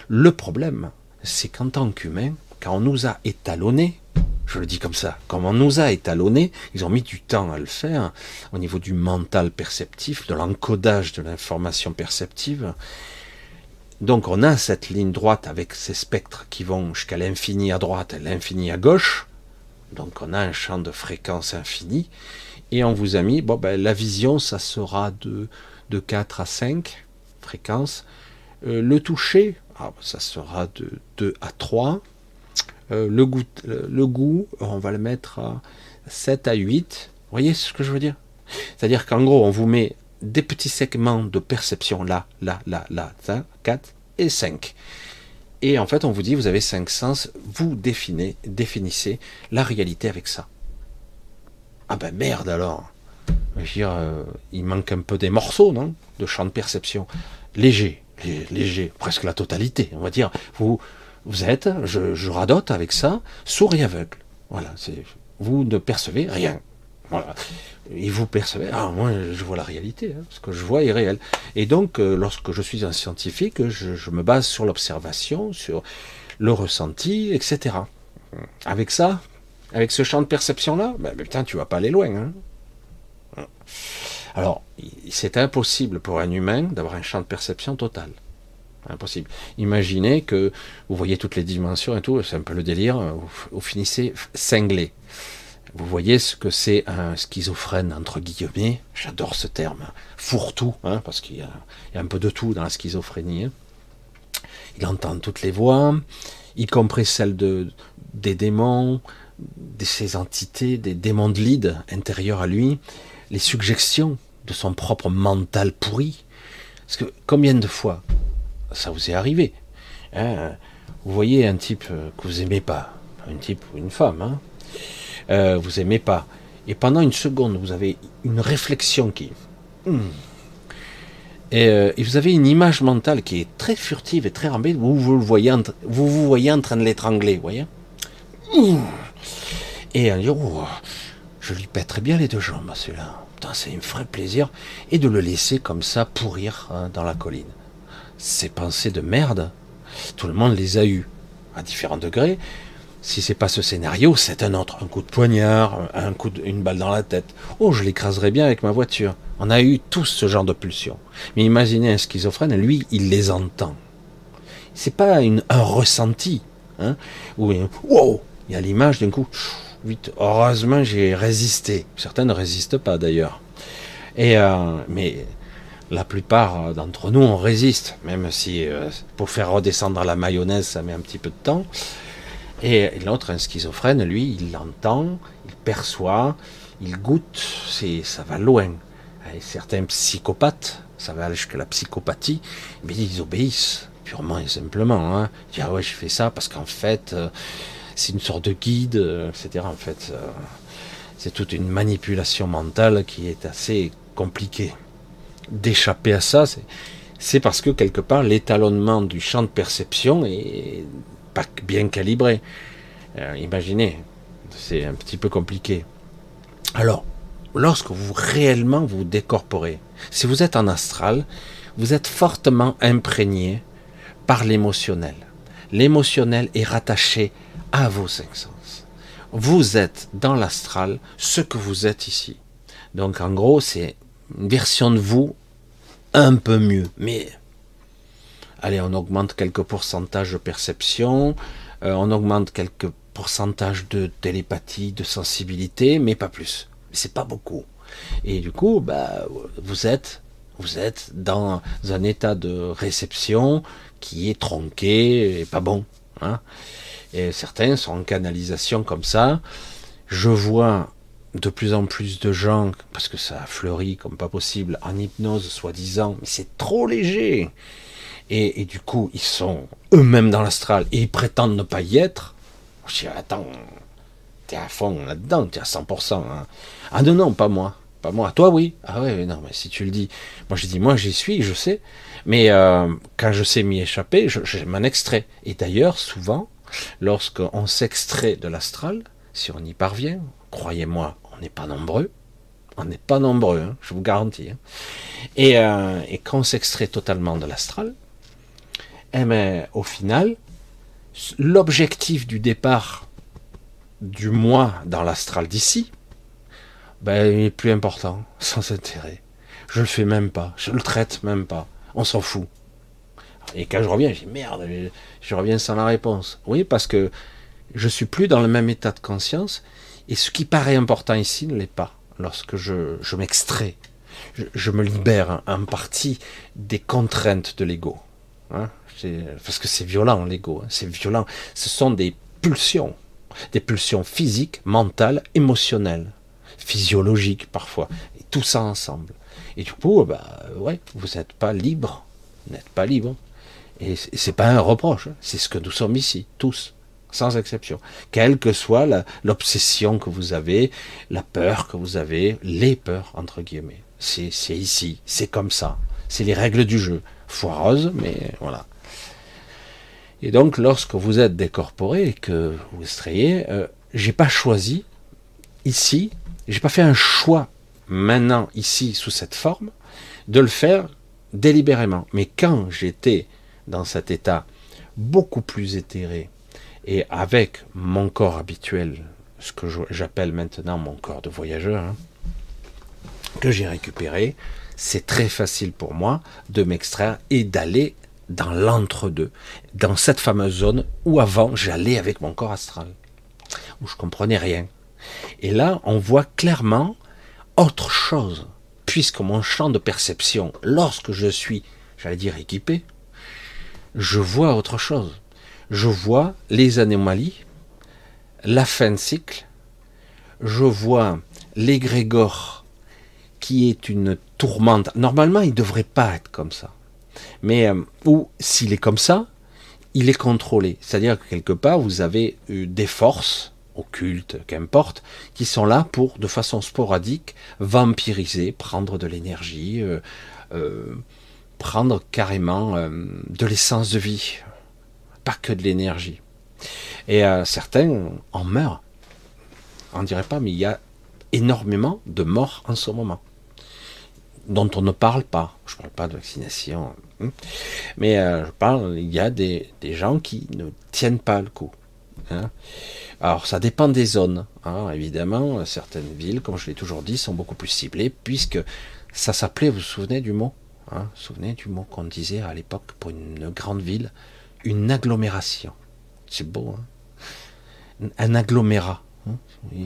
Le problème, c'est qu'en tant qu'humain, quand on nous a étalonné, je le dis comme ça, quand on nous a étalonné, ils ont mis du temps à le faire au niveau du mental perceptif, de l'encodage de l'information perceptive. Donc on a cette ligne droite avec ces spectres qui vont jusqu'à l'infini à droite et l'infini à gauche. Donc on a un champ de fréquence infini. Et on vous a mis, bon ben la vision, ça sera de, de 4 à 5 fréquences. Euh, le toucher, ah, ça sera de 2 à 3. Euh, le, goût, on va le mettre à 7 à 8. Vous voyez ce que je veux dire? C'est-à-dire qu'en gros, on vous met des petits segments de perception là, là, là, là, 4 et 5. Et en fait, on vous dit, vous avez 5 sens, vous définissez, définissez la réalité avec ça. Ah ben merde alors euh, il manque un peu des morceaux, non? De champ de perception. Léger, léger, presque la totalité, on va dire. Vous, vous êtes, je, radote avec ça, sourd et aveugle. Voilà, c'est, vous ne percevez rien. Voilà. Et vous percevez, ah, moi je vois la réalité, hein, ce que je vois est réel. Et donc, euh, lorsque je suis un scientifique, je, me base sur l'observation, sur le ressenti, etc. Avec ça, avec ce champ de perception-là, ben, putain, tu vas pas aller loin. Hein. Alors, c'est impossible pour un humain d'avoir un champ de perception total. Impossible. Imaginez que vous voyez toutes les dimensions et tout, c'est un peu le délire, vous, finissez cinglé. Vous voyez ce que c'est un schizophrène, entre guillemets, j'adore ce terme, fourre-tout, hein, parce qu'il y, a un peu de tout dans la schizophrénie. Hein. Il entend toutes les voix, y compris celles de, des démons, de ces entités, des démons de lead intérieurs à lui, les suggestions de son propre mental pourri. Parce que combien de fois ça vous est arrivé. Hein. vous voyez un type euh, que vous aimez pas, un type ou une femme, hein, euh, vous aimez pas, et pendant une seconde vous avez une réflexion qui, hmm, euh, et, vous avez une image mentale qui est très furtive et très rambée, vous vous le voyez, vous vous voyez en train de l'étrangler, voyez, et un jour, oh, je lui pèterai bien les deux jambes, celui-là. C'est un vrai plaisir, et de le laisser comme ça pourrir hein, dans la colline ces pensées de merde, tout le monde les a eues, à différents degrés. Si c'est pas ce scénario, c'est un autre. Un coup de poignard, un coup une balle dans la tête. Oh, je l'écraserais bien avec ma voiture. On a eu tous ce genre de pulsions. Mais imaginez un schizophrène, lui, il les entend. C'est pas une, un ressenti. Hein, ou wow, il y a l'image d'un coup. Vite, heureusement, j'ai résisté. Certains ne résistent pas d'ailleurs. Et euh, mais la plupart d'entre nous, on résiste, même si euh, pour faire redescendre la mayonnaise, ça met un petit peu de temps. Et, l'autre, un schizophrène, lui, il l'entend, il perçoit, il goûte, c'est, ça va loin. Et certains psychopathes, ça va jusqu'à la psychopathie, mais ils obéissent purement et simplement. Hein. Ils disent, ah ouais, je fais ça parce qu'en fait, euh, c'est une sorte de guide, euh, etc. En fait, c'est toute une manipulation mentale qui est assez compliquée d'échapper à ça, c'est parce que quelque part l'étalonnement du champ de perception est pas bien calibré. Euh, imaginez, c'est un petit peu compliqué. Alors, lorsque vous réellement vous décorporez, si vous êtes en astral, vous êtes fortement imprégné par l'émotionnel. L'émotionnel est rattaché à vos cinq sens. Vous êtes dans l'astral ce que vous êtes ici. Donc en gros, c'est une version de vous un peu mieux. Mais allez, on augmente quelques pourcentages de perception, euh, on augmente quelques pourcentages de télépathie, de sensibilité, mais pas plus. C'est pas beaucoup. Et du coup, bah, vous êtes, vous êtes dans un état de réception qui est tronqué et pas bon. Hein. Et certains sont en canalisation comme ça. Je vois de plus en plus de gens, parce que ça a fleuri comme pas possible, en hypnose soi-disant, mais c'est trop léger. Et, du coup, ils sont eux-mêmes dans l'astral et ils prétendent ne pas y être. Je dis, attends, t'es à fond là-dedans, t'es à 100%. Hein. Ah non, non, pas moi. Pas moi. Toi, oui. Ah ouais, non, mais si tu le dis. Moi, je dis, moi, j'y suis, je sais. Mais euh, quand je sais m'y échapper, je, je m'en extrais. Et d'ailleurs, souvent, lorsqu'on s'extrait de l'astral, si on y parvient, croyez-moi, on n'est pas nombreux. On n'est pas nombreux, hein, je vous garantis. Hein. Et, euh, et, quand on s'extrait totalement de l'astral, eh ben, au final, l'objectif du départ du moi dans l'astral d'ici, ben, il est plus important, sans intérêt. Je le fais même pas, je le traite même pas, on s'en fout. Et quand je reviens, je dis merde, je reviens sans la réponse. Oui, parce que je suis plus dans le même état de conscience, et ce qui paraît important ici ne l'est pas lorsque je, je m'extrais. Je, me libère en partie des contraintes de l'ego. Hein parce que c'est violent l'ego, hein. c'est violent. Ce sont des pulsions, des pulsions physiques, mentales, émotionnelles, physiologiques parfois, tout ça ensemble. Et du coup, bah ouais, vous n'êtes pas libre, vous n'êtes pas libre. Et c'est pas un reproche, hein. c'est ce que nous sommes ici, tous sans exception. Quelle que soit l'obsession que vous avez, la peur que vous avez, les peurs, entre guillemets. C'est ici, c'est comme ça. C'est les règles du jeu. Foireuse, mais voilà. Et donc, lorsque vous êtes décorporé et que vous extrayez, euh, j'ai pas choisi ici, j'ai pas fait un choix maintenant ici sous cette forme de le faire délibérément. Mais quand j'étais dans cet état beaucoup plus éthéré, et avec mon corps habituel, ce que j'appelle maintenant mon corps de voyageur, hein, que j'ai récupéré, c'est très facile pour moi de m'extraire et d'aller dans l'entre-deux, dans cette fameuse zone où avant j'allais avec mon corps astral, où je comprenais rien. Et là, on voit clairement autre chose, puisque mon champ de perception, lorsque je suis, j'allais dire équipé, je vois autre chose je vois les anomalies, la fin de cycle, je vois l'égrégore qui est une tourmente. Normalement, il ne devrait pas être comme ça. Mais, euh, s'il est comme ça, il est contrôlé. C'est-à-dire que quelque part, vous avez eu des forces, occultes, qu'importe, qui sont là pour, de façon sporadique, vampiriser, prendre de l'énergie, euh, euh, prendre carrément de l'essence de vie pas que de l'énergie. Et euh, certains en meurent. On dirait pas, mais il y a énormément de morts en ce moment, dont on ne parle pas. Je parle pas de vaccination, hein. mais euh, je parle, il y a des, gens qui ne tiennent pas le coup. Hein. Alors ça dépend des zones. Hein. Évidemment, certaines villes, comme je l'ai toujours dit, sont beaucoup plus ciblées, puisque ça s'appelait, vous vous souvenez du mot Vous vous souvenez du mot qu'on disait à l'époque pour une grande ville? Une agglomération. C'est beau, hein Un agglomérat. Hein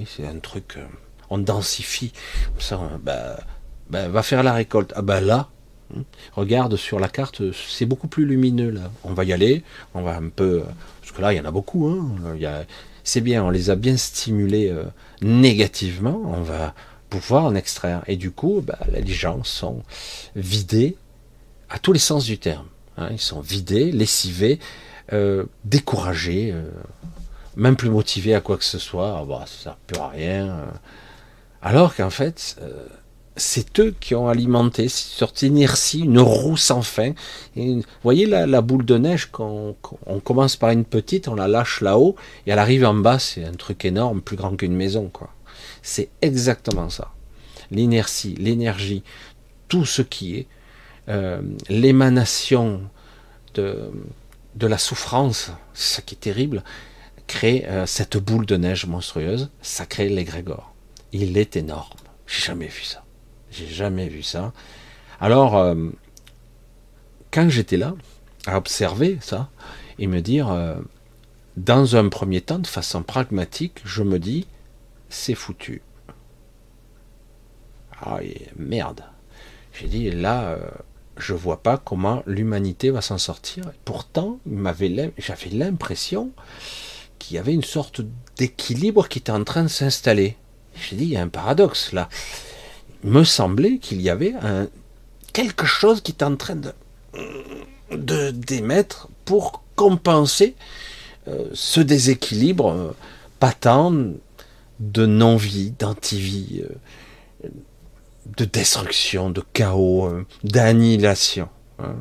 c'est un truc. Euh, on densifie. Ça, hein, bah, bah, va faire la récolte. Ah bah là, hein, regarde sur la carte, c'est beaucoup plus lumineux là. On va y aller, on va un peu. Parce que là, il y en a beaucoup. Hein. C'est bien, on les a bien stimulés euh, négativement. On va pouvoir en extraire. Et du coup, bah, les gens sont vidés à tous les sens du terme. Hein, ils sont vidés, lessivés, euh, découragés, euh, même plus motivés à quoi que ce soit. Ah bah, ça ne sert à rien. Euh. Alors qu'en fait, c'est eux qui ont alimenté cette inertie, une roue sans fin. vous voyez la, boule de neige, quand on, commence par une petite, on la lâche là-haut, et elle arrive en bas, c'est un truc énorme, plus grand qu'une maison. quoi. C'est exactement ça. L'inertie, l'énergie, tout ce qui est euh, l'émanation de, de la souffrance, c'est ça qui est terrible, crée euh, cette boule de neige monstrueuse, ça crée l'égrégore. Il est énorme. J'ai jamais vu ça. J'ai jamais vu ça. Alors, euh, quand j'étais là, à observer ça, et me dire, dans un premier temps, de façon pragmatique, je me dis, c'est foutu. Ah, merde. J'ai dit, là, je vois pas comment l'humanité va s'en sortir. Pourtant, j'avais l'impression qu'il y avait une sorte d'équilibre qui était en train de s'installer. J'ai dit, il y a un paradoxe là. Il me semblait qu'il y avait quelque chose qui était en train de, d'émettre pour compenser euh, ce déséquilibre euh, patent de non-vie, d'anti-vie, euh, de destruction, de chaos, d'annihilation. Hein.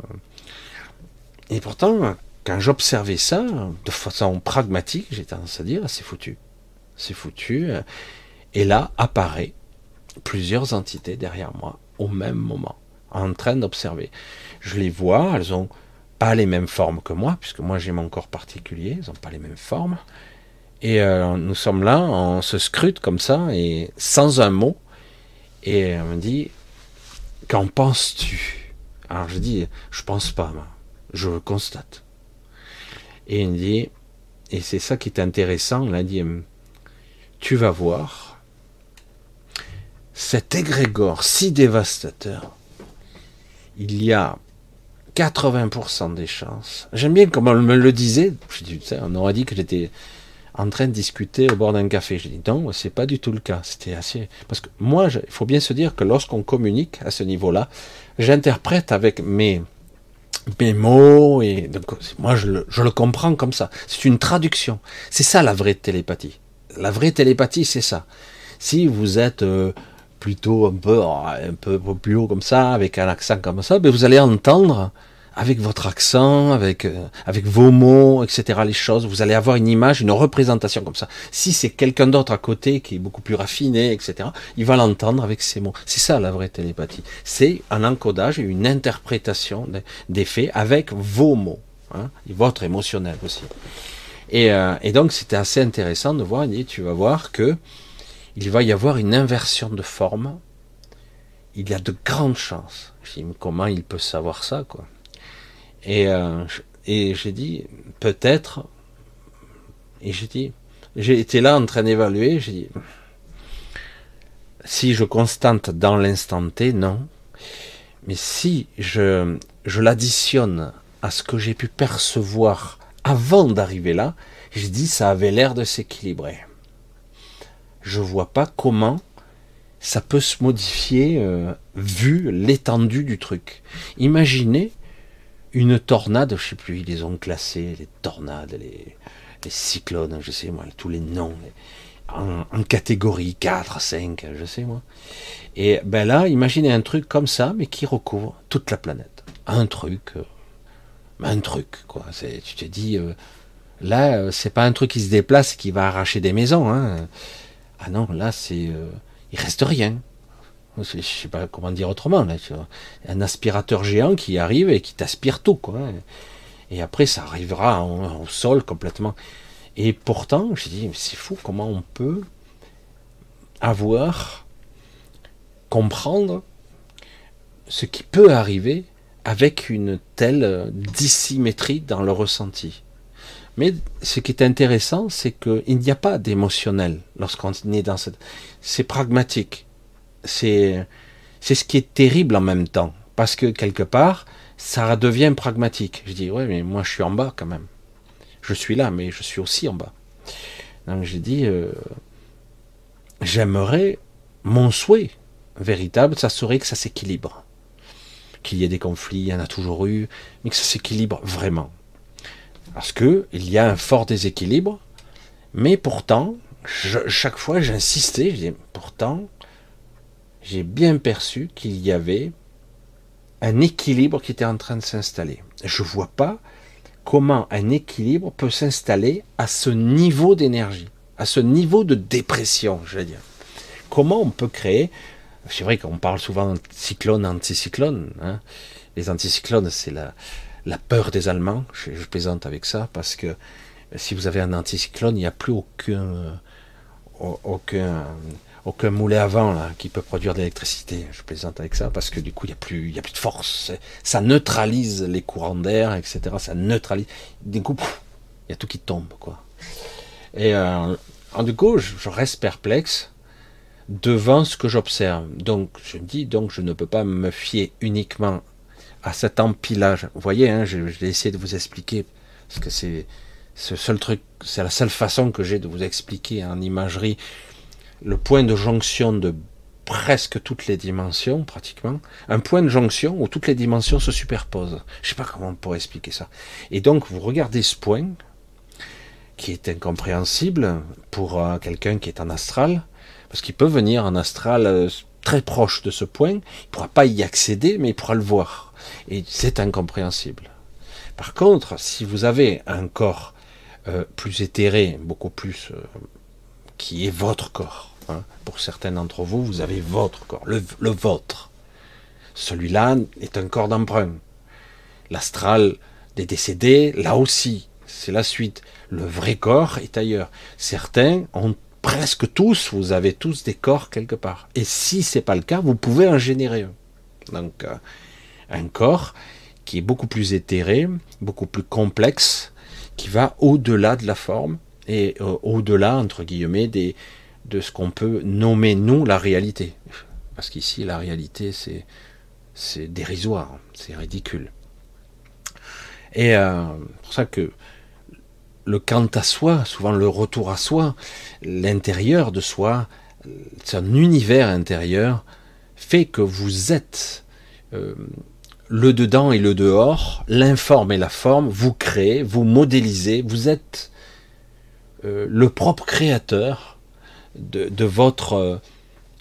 Et pourtant, quand j'observais ça, de façon pragmatique, j'ai tendance à dire, c'est foutu. C'est foutu. Et là apparaît plusieurs entités derrière moi au même moment, en train d'observer. Je les vois, elles ont pas les mêmes formes que moi, puisque moi j'ai mon corps particulier, elles n'ont pas les mêmes formes. Et euh, nous sommes là, on se scrute comme ça, et sans un mot. Et on me dit, qu'en penses-tu? Alors je dis, je pense pas, moi. je constate. Et il me dit, et c'est ça qui est intéressant, il a dit, tu vas voir, cet égrégore si dévastateur, il y a 80% des chances. J'aime bien comme on me le disait. Je on aurait dit que j'étais en train de discuter au bord d'un café. J'ai dit non, c'est pas du tout le cas. C'était assez parce que moi, il faut bien se dire que lorsqu'on communique à ce niveau-là, j'interprète avec mes mes mots et moi je le, je le comprends comme ça. C'est une traduction. C'est ça la vraie télépathie. La vraie télépathie, c'est ça. Si vous êtes euh, plutôt un peu, un peu plus haut comme ça, avec un accent comme ça, ben vous allez entendre avec votre accent, avec, euh, avec vos mots, etc., les choses, vous allez avoir une image, une représentation comme ça. Si c'est quelqu'un d'autre à côté qui est beaucoup plus raffiné, etc., il va l'entendre avec ses mots. C'est ça la vraie télépathie. C'est un encodage une interprétation des faits avec vos mots, hein, et votre émotionnel aussi. Et, euh, et donc c'était assez intéressant de voir, et tu vas voir que il va y avoir une inversion de forme. Il y a de grandes chances. Je dis, comment il peut savoir ça, quoi? Et, euh, et j'ai dit, peut-être. Et j'ai dit, j'ai été là en train d'évaluer. J'ai dit, si je constate dans l'instant T, non. Mais si je, je l'additionne à ce que j'ai pu percevoir avant d'arriver là, j'ai dit, ça avait l'air de s'équilibrer je vois pas comment ça peut se modifier euh, vu l'étendue du truc. Imaginez une tornade, je sais plus, ils les ont classés, les tornades, les, cyclones, je sais moi, tous les noms, en, catégorie 4, 5, je sais moi. Et ben là, imaginez un truc comme ça, mais qui recouvre toute la planète. Un truc, euh, un truc, quoi. Tu te dis, euh, là, c'est pas un truc qui se déplace, qui va arracher des maisons, hein. Ah non, là, c'est, euh, il reste rien. Je sais pas comment dire autrement. Un aspirateur géant qui arrive et qui t'aspire tout, quoi. Et après, ça arrivera au sol complètement. Et pourtant, j'ai dit, c'est fou comment on peut avoir, comprendre ce qui peut arriver avec une telle dissymétrie dans le ressenti. Mais ce qui est intéressant, c'est qu'il n'y a pas d'émotionnel lorsqu'on est dans cette. C'est pragmatique. C'est c'est ce qui est terrible en même temps, parce que quelque part, ça devient pragmatique. Je dis ouais, mais moi je suis en bas quand même. Je suis là, mais je suis aussi en bas. Donc j'ai dit, euh, j'aimerais mon souhait véritable, ça serait que ça s'équilibre, qu'il y ait des conflits, il y en a toujours eu, mais que ça s'équilibre vraiment. Parce que il y a un fort déséquilibre, mais pourtant, chaque fois j'insistais, je dis, pourtant, j'ai bien perçu qu'il y avait un équilibre qui était en train de s'installer. Je ne vois pas comment un équilibre peut s'installer à ce niveau d'énergie, à ce niveau de dépression, je veux dire. Comment on peut créer, c'est vrai qu'on parle souvent de cyclone, anticyclone, hein. les anticyclones, c'est la, peur des Allemands. Je, plaisante avec ça parce que si vous avez un anticyclone, il n'y a plus aucun, euh, aucun, aucun moulet à vent qui peut produire de l'électricité. Je plaisante avec ça parce que du coup, il n'y a, plus, il y a plus de force. Ça neutralise les courants d'air, etc. Ça neutralise. Du coup, il y a tout qui tombe. quoi. Et euh, du coup, je, reste perplexe devant ce que j'observe. Donc, je me dis, donc, je ne peux pas me fier uniquement à cet empilage. Vous voyez, hein, je, vais essayer de vous expliquer, parce que c'est ce seul truc, c'est la seule façon que j'ai de vous expliquer en imagerie le point de jonction de presque toutes les dimensions, pratiquement, un point de jonction où toutes les dimensions se superposent. Je sais pas comment on pourrait expliquer ça. Et donc, vous regardez ce point, qui est incompréhensible pour euh, quelqu'un qui est en astral, parce qu'il peut venir en astral euh, très proche de ce point, il pourra pas y accéder, mais il pourra le voir. Et c'est incompréhensible. Par contre, si vous avez un corps euh, plus éthéré, beaucoup plus qui est votre corps, hein, pour certains d'entre vous, vous avez votre corps, le, vôtre. Celui-là est un corps d'emprunt. L'astral des décédés, là aussi, c'est la suite. Le vrai corps est ailleurs. Certains ont presque tous, vous avez tous des corps quelque part. Et si c'est pas le cas, vous pouvez en générer un. Donc, euh, un corps qui est beaucoup plus éthéré, beaucoup plus complexe, qui va au-delà de la forme et euh, au-delà, entre guillemets, des, de ce qu'on peut nommer, nous, la réalité. Parce qu'ici, la réalité, c'est, dérisoire, c'est ridicule. Et euh, pour ça que le quant à soi, souvent le retour à soi, l'intérieur de soi, c'est un univers intérieur, fait que vous êtes euh, le dedans et le dehors, l'informe et la forme, vous créez, vous modélisez, vous êtes euh, le propre créateur de, votre euh,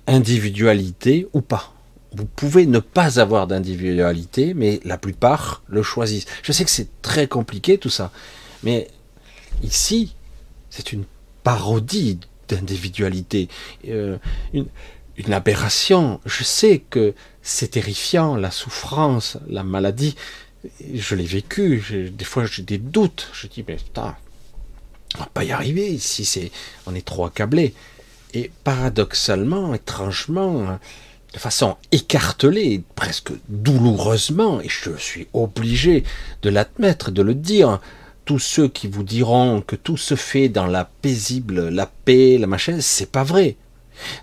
individualité ou pas? Vous pouvez ne pas avoir d'individualité, mais la plupart le choisissent. Je sais que c'est très compliqué tout ça, mais Ici, c'est une parodie d'individualité, euh, une, aberration. Je sais que c'est terrifiant, la souffrance, la maladie. Je l'ai vécu. Des fois, j'ai des doutes. Je dis, mais putain, on va pas y arriver si c'est, on est trop accablé. Et paradoxalement, étrangement, de façon écartelée, presque douloureusement, et je suis obligé de l'admettre, de le dire, tous ceux qui vous diront que tout se fait dans la paisible, la paix, la machin, c'est pas vrai.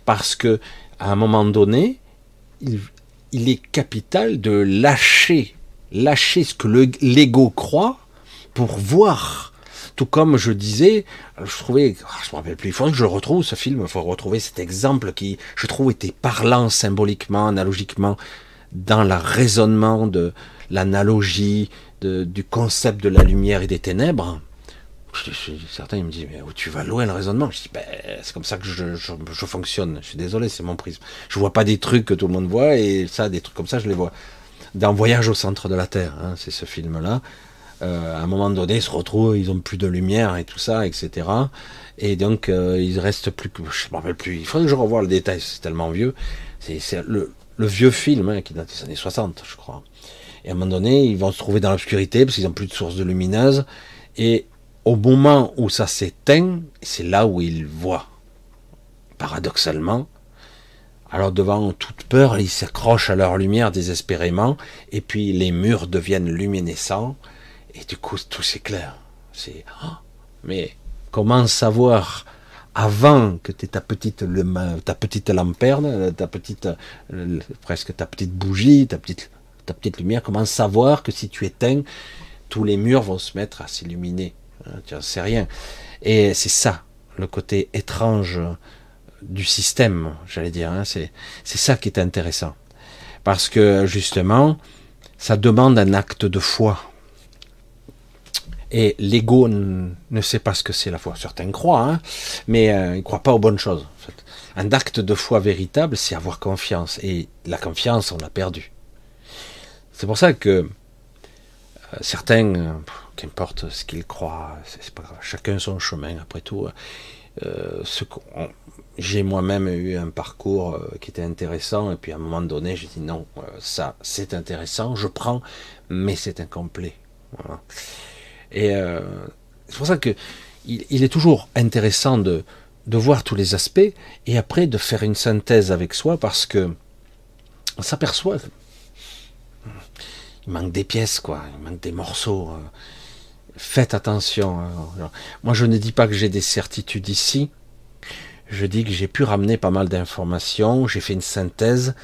Parce que, à un moment donné, il, est capital de lâcher, lâcher ce que l'ego croit pour voir. Tout comme je disais, je trouvais, ah, je me rappelle plus, il faudrait que je retrouve ce film, il faut retrouver cet exemple qui, je trouve, était parlant symboliquement, analogiquement, dans le raisonnement de l'analogie, du concept de la lumière et des ténèbres, certains ils me disent mais où tu vas loin le raisonnement? Je dis ben, c'est comme ça que je, fonctionne. Je suis désolé c'est mon prisme. Je vois pas des trucs que tout le monde voit et ça des trucs comme ça je les vois. Dans Voyage au centre de la Terre hein, c'est ce film là euh, à un moment donné ils se retrouvent ils ont plus de lumière et tout ça etc et donc euh, il reste plus que je me rappelle plus il faudrait que je revoie le détail c'est tellement vieux c'est le, vieux film hein, qui date des années 60 je crois et à un moment donné, ils vont se trouver dans l'obscurité parce qu'ils n'ont plus de source de lumineuse. Et au moment où ça s'éteint, c'est là où ils voient. Paradoxalement. Alors devant toute peur, ils s'accrochent à leur lumière désespérément. Et puis les murs deviennent luminescents. Et du coup, tout s'éclaire. C'est, oh, mais comment savoir avant que tu ta petite, ta petite lamperne, ta petite, euh, presque ta petite bougie, ta petite ta petite lumière, comment savoir que si tu éteins, tous les murs vont se mettre à s'illuminer hein, Tu n'en sais rien. Et c'est ça, le côté étrange du système, j'allais dire. Hein, c'est ça qui est intéressant. Parce que justement, ça demande un acte de foi. Et l'ego ne sait pas ce que c'est la foi. Certains croient, hein, mais euh, ils ne croient pas aux bonnes choses. Un acte de foi véritable, c'est avoir confiance. Et la confiance, on l'a perdu. C'est pour ça que euh, certains, euh, qu'importe ce qu'ils croient, c'est pas grave, chacun son chemin après tout. Euh, j'ai moi-même eu un parcours qui était intéressant et puis à un moment donné j'ai dit non, ça c'est intéressant, je prends, mais c'est incomplet. Et c'est pour ça que il, est toujours intéressant de, de voir tous les aspects et après de faire une synthèse avec soi parce que on s'aperçoit il manque des pièces, quoi. Il manque des morceaux. Euh. Faites attention. Hein. moi, je ne dis pas que j'ai des certitudes ici. je dis que j'ai pu ramener pas mal d'informations, j'ai fait une synthèse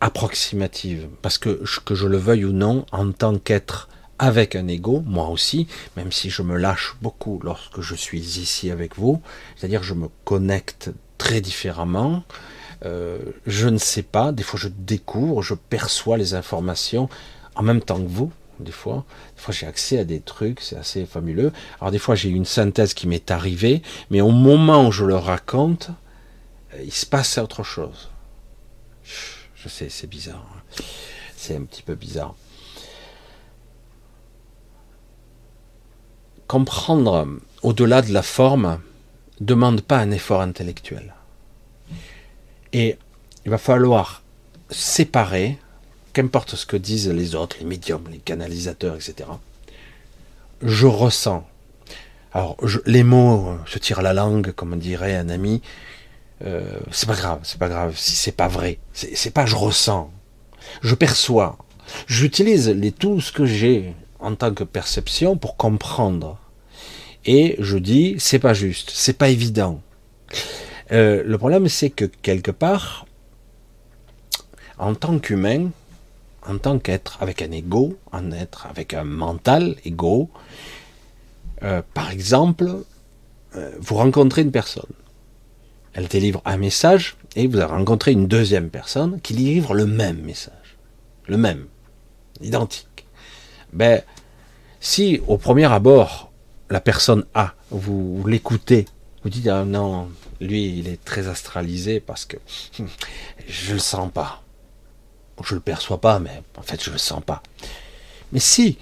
approximative, parce que que je le veuille ou non, en tant qu'être avec un ego, moi aussi, même si je me lâche beaucoup lorsque je suis ici avec vous, c'est-à-dire je me connecte très différemment, euh, je ne sais pas, des fois je découvre, je perçois les informations en même temps que vous, des fois. Des fois j'ai accès à des trucs, c'est assez fabuleux. Alors des fois j'ai une synthèse qui m'est arrivée, mais au moment où je le raconte, euh, il se passe autre chose. Je sais, c'est bizarre. Hein. C'est un petit peu bizarre. Comprendre au-delà de la forme demande pas un effort intellectuel. Et il va falloir séparer, qu'importe ce que disent les autres, les médiums, les canalisateurs, etc. Je ressens. Alors, les mots, je tire la langue, comme dirait un ami. Euh, c'est pas grave, c'est pas grave si c'est pas vrai. C'est pas je ressens. Je perçois. J'utilise les tout ce que j'ai en tant que perception pour comprendre. Et je dis, c'est pas juste, c'est pas évident. Euh, le problème, c'est que quelque part, en tant qu'humain, en tant qu'être avec un ego, un être avec un mental ego, euh, par exemple, euh, vous rencontrez une personne, elle délivre un message et vous avez rencontré une deuxième personne qui livre le même message, le même, identique. Ben, si au premier abord la personne A, vous, l'écoutez, vous dites ah non, lui il est très astralisé parce que je le sens pas. Je le perçois pas, mais en fait je le sens pas. Mais si,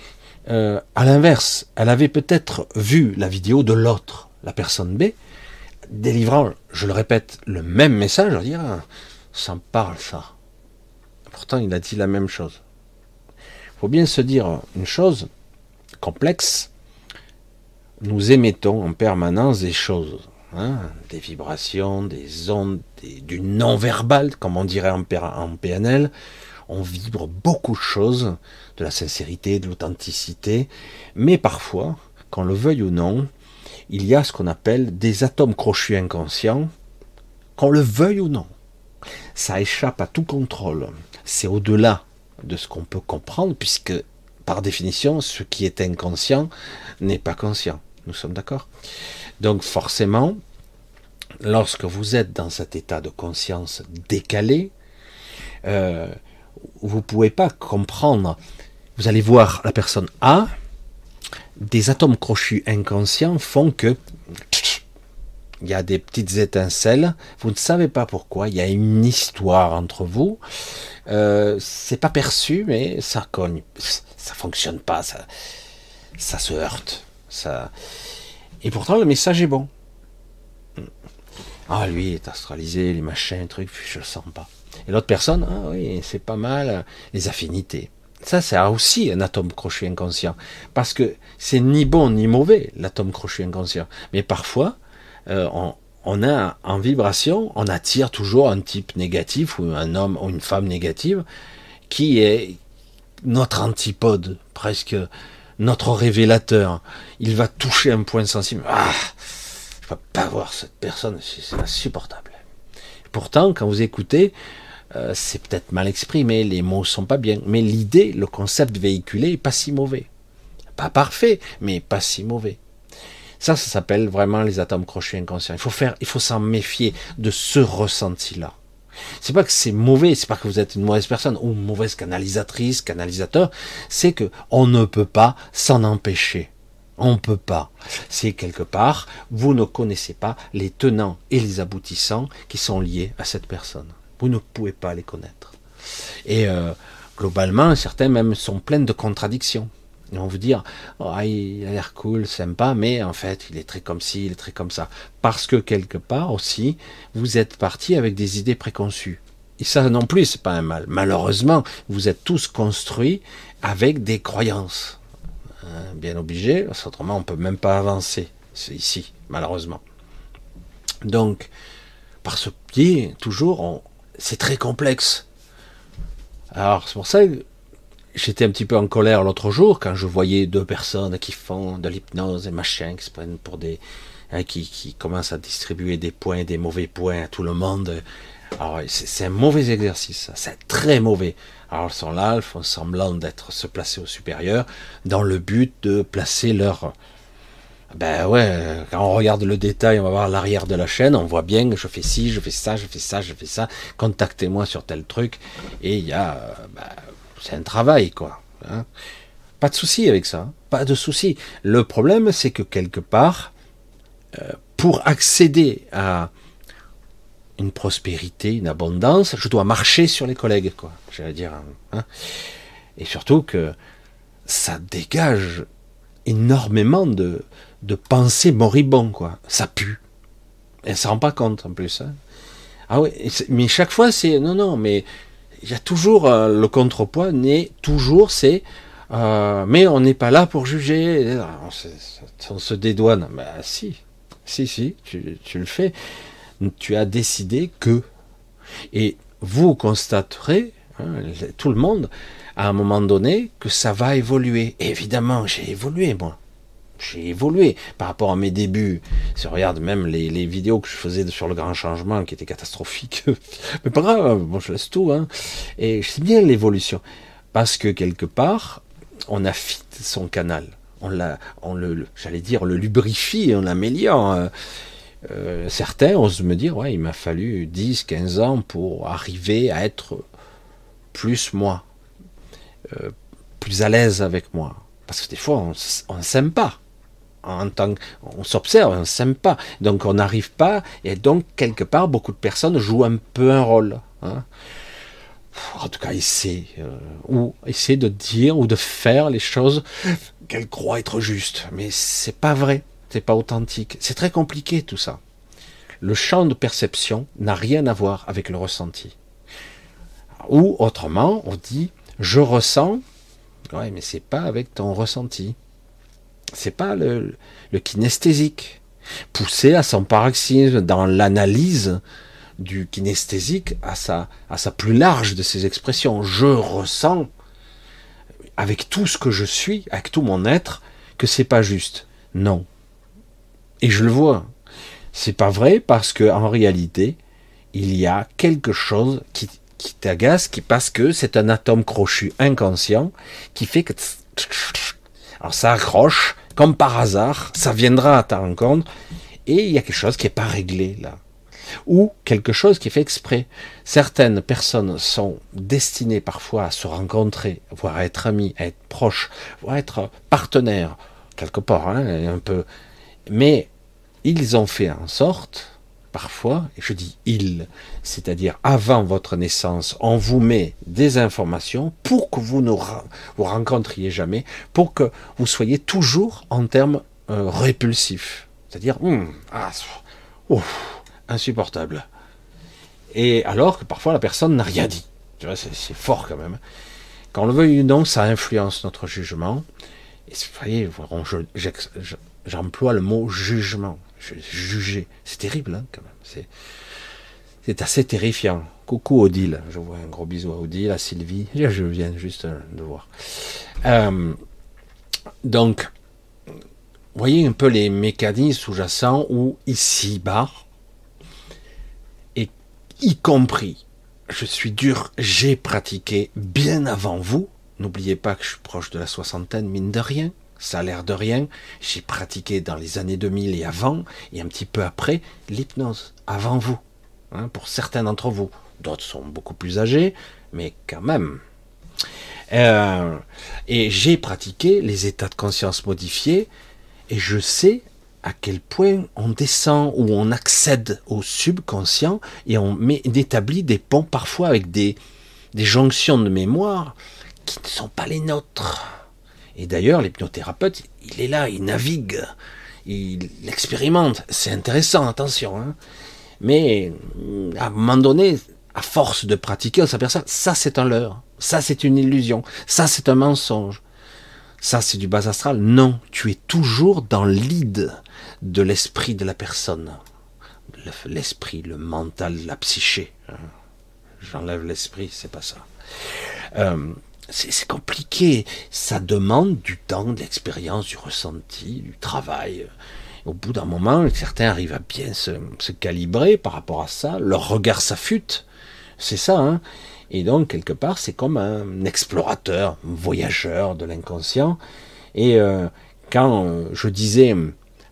euh, à l'inverse, elle avait peut-être vu la vidéo de l'autre, la personne B, délivrant, je le répète, le même message, dire, ah, ça me parle ça. Pourtant, il a dit la même chose. Il faut bien se dire une chose complexe, nous émettons en permanence des choses, hein, des vibrations, des ondes, du non-verbal, comme on dirait en, en PNL. On vibre beaucoup de choses, de la sincérité, de l'authenticité, mais parfois, qu'on le veuille ou non, il y a ce qu'on appelle des atomes crochus inconscients, qu'on le veuille ou non. Ça échappe à tout contrôle. C'est au-delà de ce qu'on peut comprendre, puisque par définition, ce qui est inconscient n'est pas conscient. Nous sommes d'accord. Donc forcément, lorsque vous êtes dans cet état de conscience décalé, euh, vous ne pouvez pas comprendre. Vous allez voir la personne A, des atomes crochus inconscients font que il y a des petites étincelles, vous ne savez pas pourquoi, il y a une histoire entre vous, euh, c'est pas perçu, mais ça cogne, ça fonctionne pas, ça, ça se heurte. Ça... Et pourtant, le message est bon. Ah, lui est astralisé, les machins, trucs, je le sens pas. Et l'autre personne, ah oui, c'est pas mal, les affinités. Ça, c'est aussi un atome crochet inconscient. Parce que c'est ni bon ni mauvais, l'atome crochet inconscient. Mais parfois, euh, on, a en vibration, on attire toujours un type négatif ou un homme ou une femme négative qui est notre antipode, presque notre révélateur. Il va toucher un point sensible. Ah, je peux pas voir cette personne, c'est insupportable. Pourtant, quand vous écoutez, euh, c'est peut-être mal exprimé, les mots sont pas bien, mais l'idée, le concept véhiculé est pas si mauvais. Pas parfait, mais pas si mauvais. Ça, ça s'appelle vraiment les atomes crochets inconscients. Il faut faire, il faut s'en méfier de ce ressenti-là. C'est pas que c'est mauvais, c'est pas que vous êtes une mauvaise personne ou une mauvaise canalisatrice, canalisateur, c'est que on ne peut pas s'en empêcher. On ne peut pas. C'est quelque part, vous ne connaissez pas les tenants et les aboutissants qui sont liés à cette personne. Vous ne pouvez pas les connaître. Et euh, globalement, certains même sont pleins de contradictions. Ils vont vous dire, oh, il a l'air cool, sympa, mais en fait, il est très comme ci, il est très comme ça. Parce que quelque part aussi, vous êtes parti avec des idées préconçues. Et ça non plus, c'est pas un mal. Malheureusement, vous êtes tous construits avec des croyances. Hein, bien obligé, autrement on peut même pas avancer. Ici, malheureusement. Donc, par ce pied, toujours, c'est très complexe. Alors, c'est pour ça que j'étais un petit peu en colère l'autre jour quand je voyais deux personnes qui font de l'hypnose et machin, qui se prennent pour des, hein, qui, qui commencent à distribuer des points, des mauvais points à tout le monde. Alors, c'est un mauvais exercice, c'est très mauvais. Alors, ils sont là, ils font semblant d'être se placer au supérieur, dans le but de placer leur, ben ouais, quand on regarde le détail, on va voir l'arrière de la chaîne, on voit bien que je fais ci, je fais ça, je fais ça, je fais ça, contactez-moi sur tel truc, et il y a, ben, c'est un travail, quoi. Hein. Pas de souci avec ça, hein. pas de souci. Le problème, c'est que quelque part, euh, pour accéder à une prospérité, une abondance, je dois marcher sur les collègues, quoi. J'allais dire. Hein. Et surtout que ça dégage énormément de, de pensées moribondes, quoi. Ça pue. Elle s'en rend pas compte en plus. Ah oui, mais chaque fois c'est non non, mais il y a toujours euh, le contrepoids, n'est toujours c'est euh, mais on n'est pas là pour juger, on, se dédouane. Bah si, si, si, tu, tu, le fais. Tu as décidé que. Et vous constaterez, hein, tout le monde, à un moment donné, que ça va évoluer. évidemment, j'ai évolué, moi j'ai évolué par rapport à mes débuts. Si on regarde même les, les, vidéos que je faisais sur le grand changement, qui étaient catastrophiques, mais pas grave, je laisse tout. Hein. Et je sais bien l'évolution, parce que quelque part, on affite son canal. On l'a, on le, j'allais dire, on le lubrifie, on l'améliore. Hein. Euh, certains osent me dire, ouais, il m'a fallu 10, 15 ans pour arriver à être plus moi, euh, plus à l'aise avec moi. Parce que des fois, on ne s'aime pas on s'observe, on s'aime pas, donc on n'arrive pas, et donc quelque part beaucoup de personnes jouent un peu un rôle. Hein. En tout cas, essayer euh, ou essayer de dire ou de faire les choses qu'elles croient être justes, mais c'est pas vrai, c'est pas authentique, c'est très compliqué tout ça. Le champ de perception n'a rien à voir avec le ressenti. Ou autrement, on dit je ressens, ouais, mais c'est pas avec ton ressenti c'est pas le, kinesthésique. Poussé à son paroxysme dans l'analyse du kinesthésique à sa, à sa plus large de ses expressions. Je ressens avec tout ce que je suis, avec tout mon être, que c'est pas juste. Non. Et je le vois. C'est pas vrai parce que en réalité, il y a quelque chose qui, qui t'agace, qui parce que c'est un atome crochu inconscient qui fait que alors ça accroche comme par hasard, ça viendra à ta rencontre, et il y a quelque chose qui n'est pas réglé là. Ou quelque chose qui est fait exprès. Certaines personnes sont destinées parfois à se rencontrer, voire à être amis, à être proches, voire à être partenaires, quelque part, hein, un peu. Mais ils ont fait en sorte parfois, je dis il, c'est-à-dire avant votre naissance, on vous met des informations pour que vous ne vous rencontriez jamais, pour que vous soyez toujours en termes euh, répulsifs. C'est-à-dire, hum, ah, insupportable. Et alors que parfois la personne n'a rien dit. C'est fort quand même. Quand on le veut ou non, ça influence notre jugement. Vous voyez, j'emploie le mot jugement juger. C'est terrible, hein, quand même. C'est, assez terrifiant. Coucou Odile. Je vois un gros bisou à Odile, à Sylvie. Je viens juste de voir. Euh, donc, voyez un peu les mécanismes sous-jacents où ici-bas, et y compris, je suis dur, j'ai pratiqué bien avant vous. N'oubliez pas que je suis proche de la soixantaine, mine de rien ça a l'air de rien. J'ai pratiqué dans les années 2000 et avant, et un petit peu après, l'hypnose, avant vous, hein, pour certains d'entre vous. D'autres sont beaucoup plus âgés, mais quand même. Euh, et j'ai pratiqué les états de conscience modifiés, et je sais à quel point on descend ou on accède au subconscient et on établit des ponts parfois avec des, des jonctions de mémoire qui ne sont pas les nôtres. Et d'ailleurs, l'hypnothérapeute, il est là, il navigue, il expérimente. C'est intéressant, attention. Hein. Mais à un moment donné, à force de pratiquer, on s'aperçoit, ça c'est un leurre, ça c'est une illusion, ça c'est un mensonge, ça c'est du bas astral. Non, tu es toujours dans l'ide de l'esprit de la personne. L'esprit, le mental, la psyché. Hein. J'enlève l'esprit, c'est pas ça. Euh, c'est compliqué. Ça demande du temps, de l'expérience, du ressenti, du travail. Au bout d'un moment, certains arrivent à bien se, calibrer par rapport à ça. Leur regard s'affûte. C'est ça, hein. Et donc, quelque part, c'est comme un explorateur, un voyageur de l'inconscient. Et euh, quand je disais,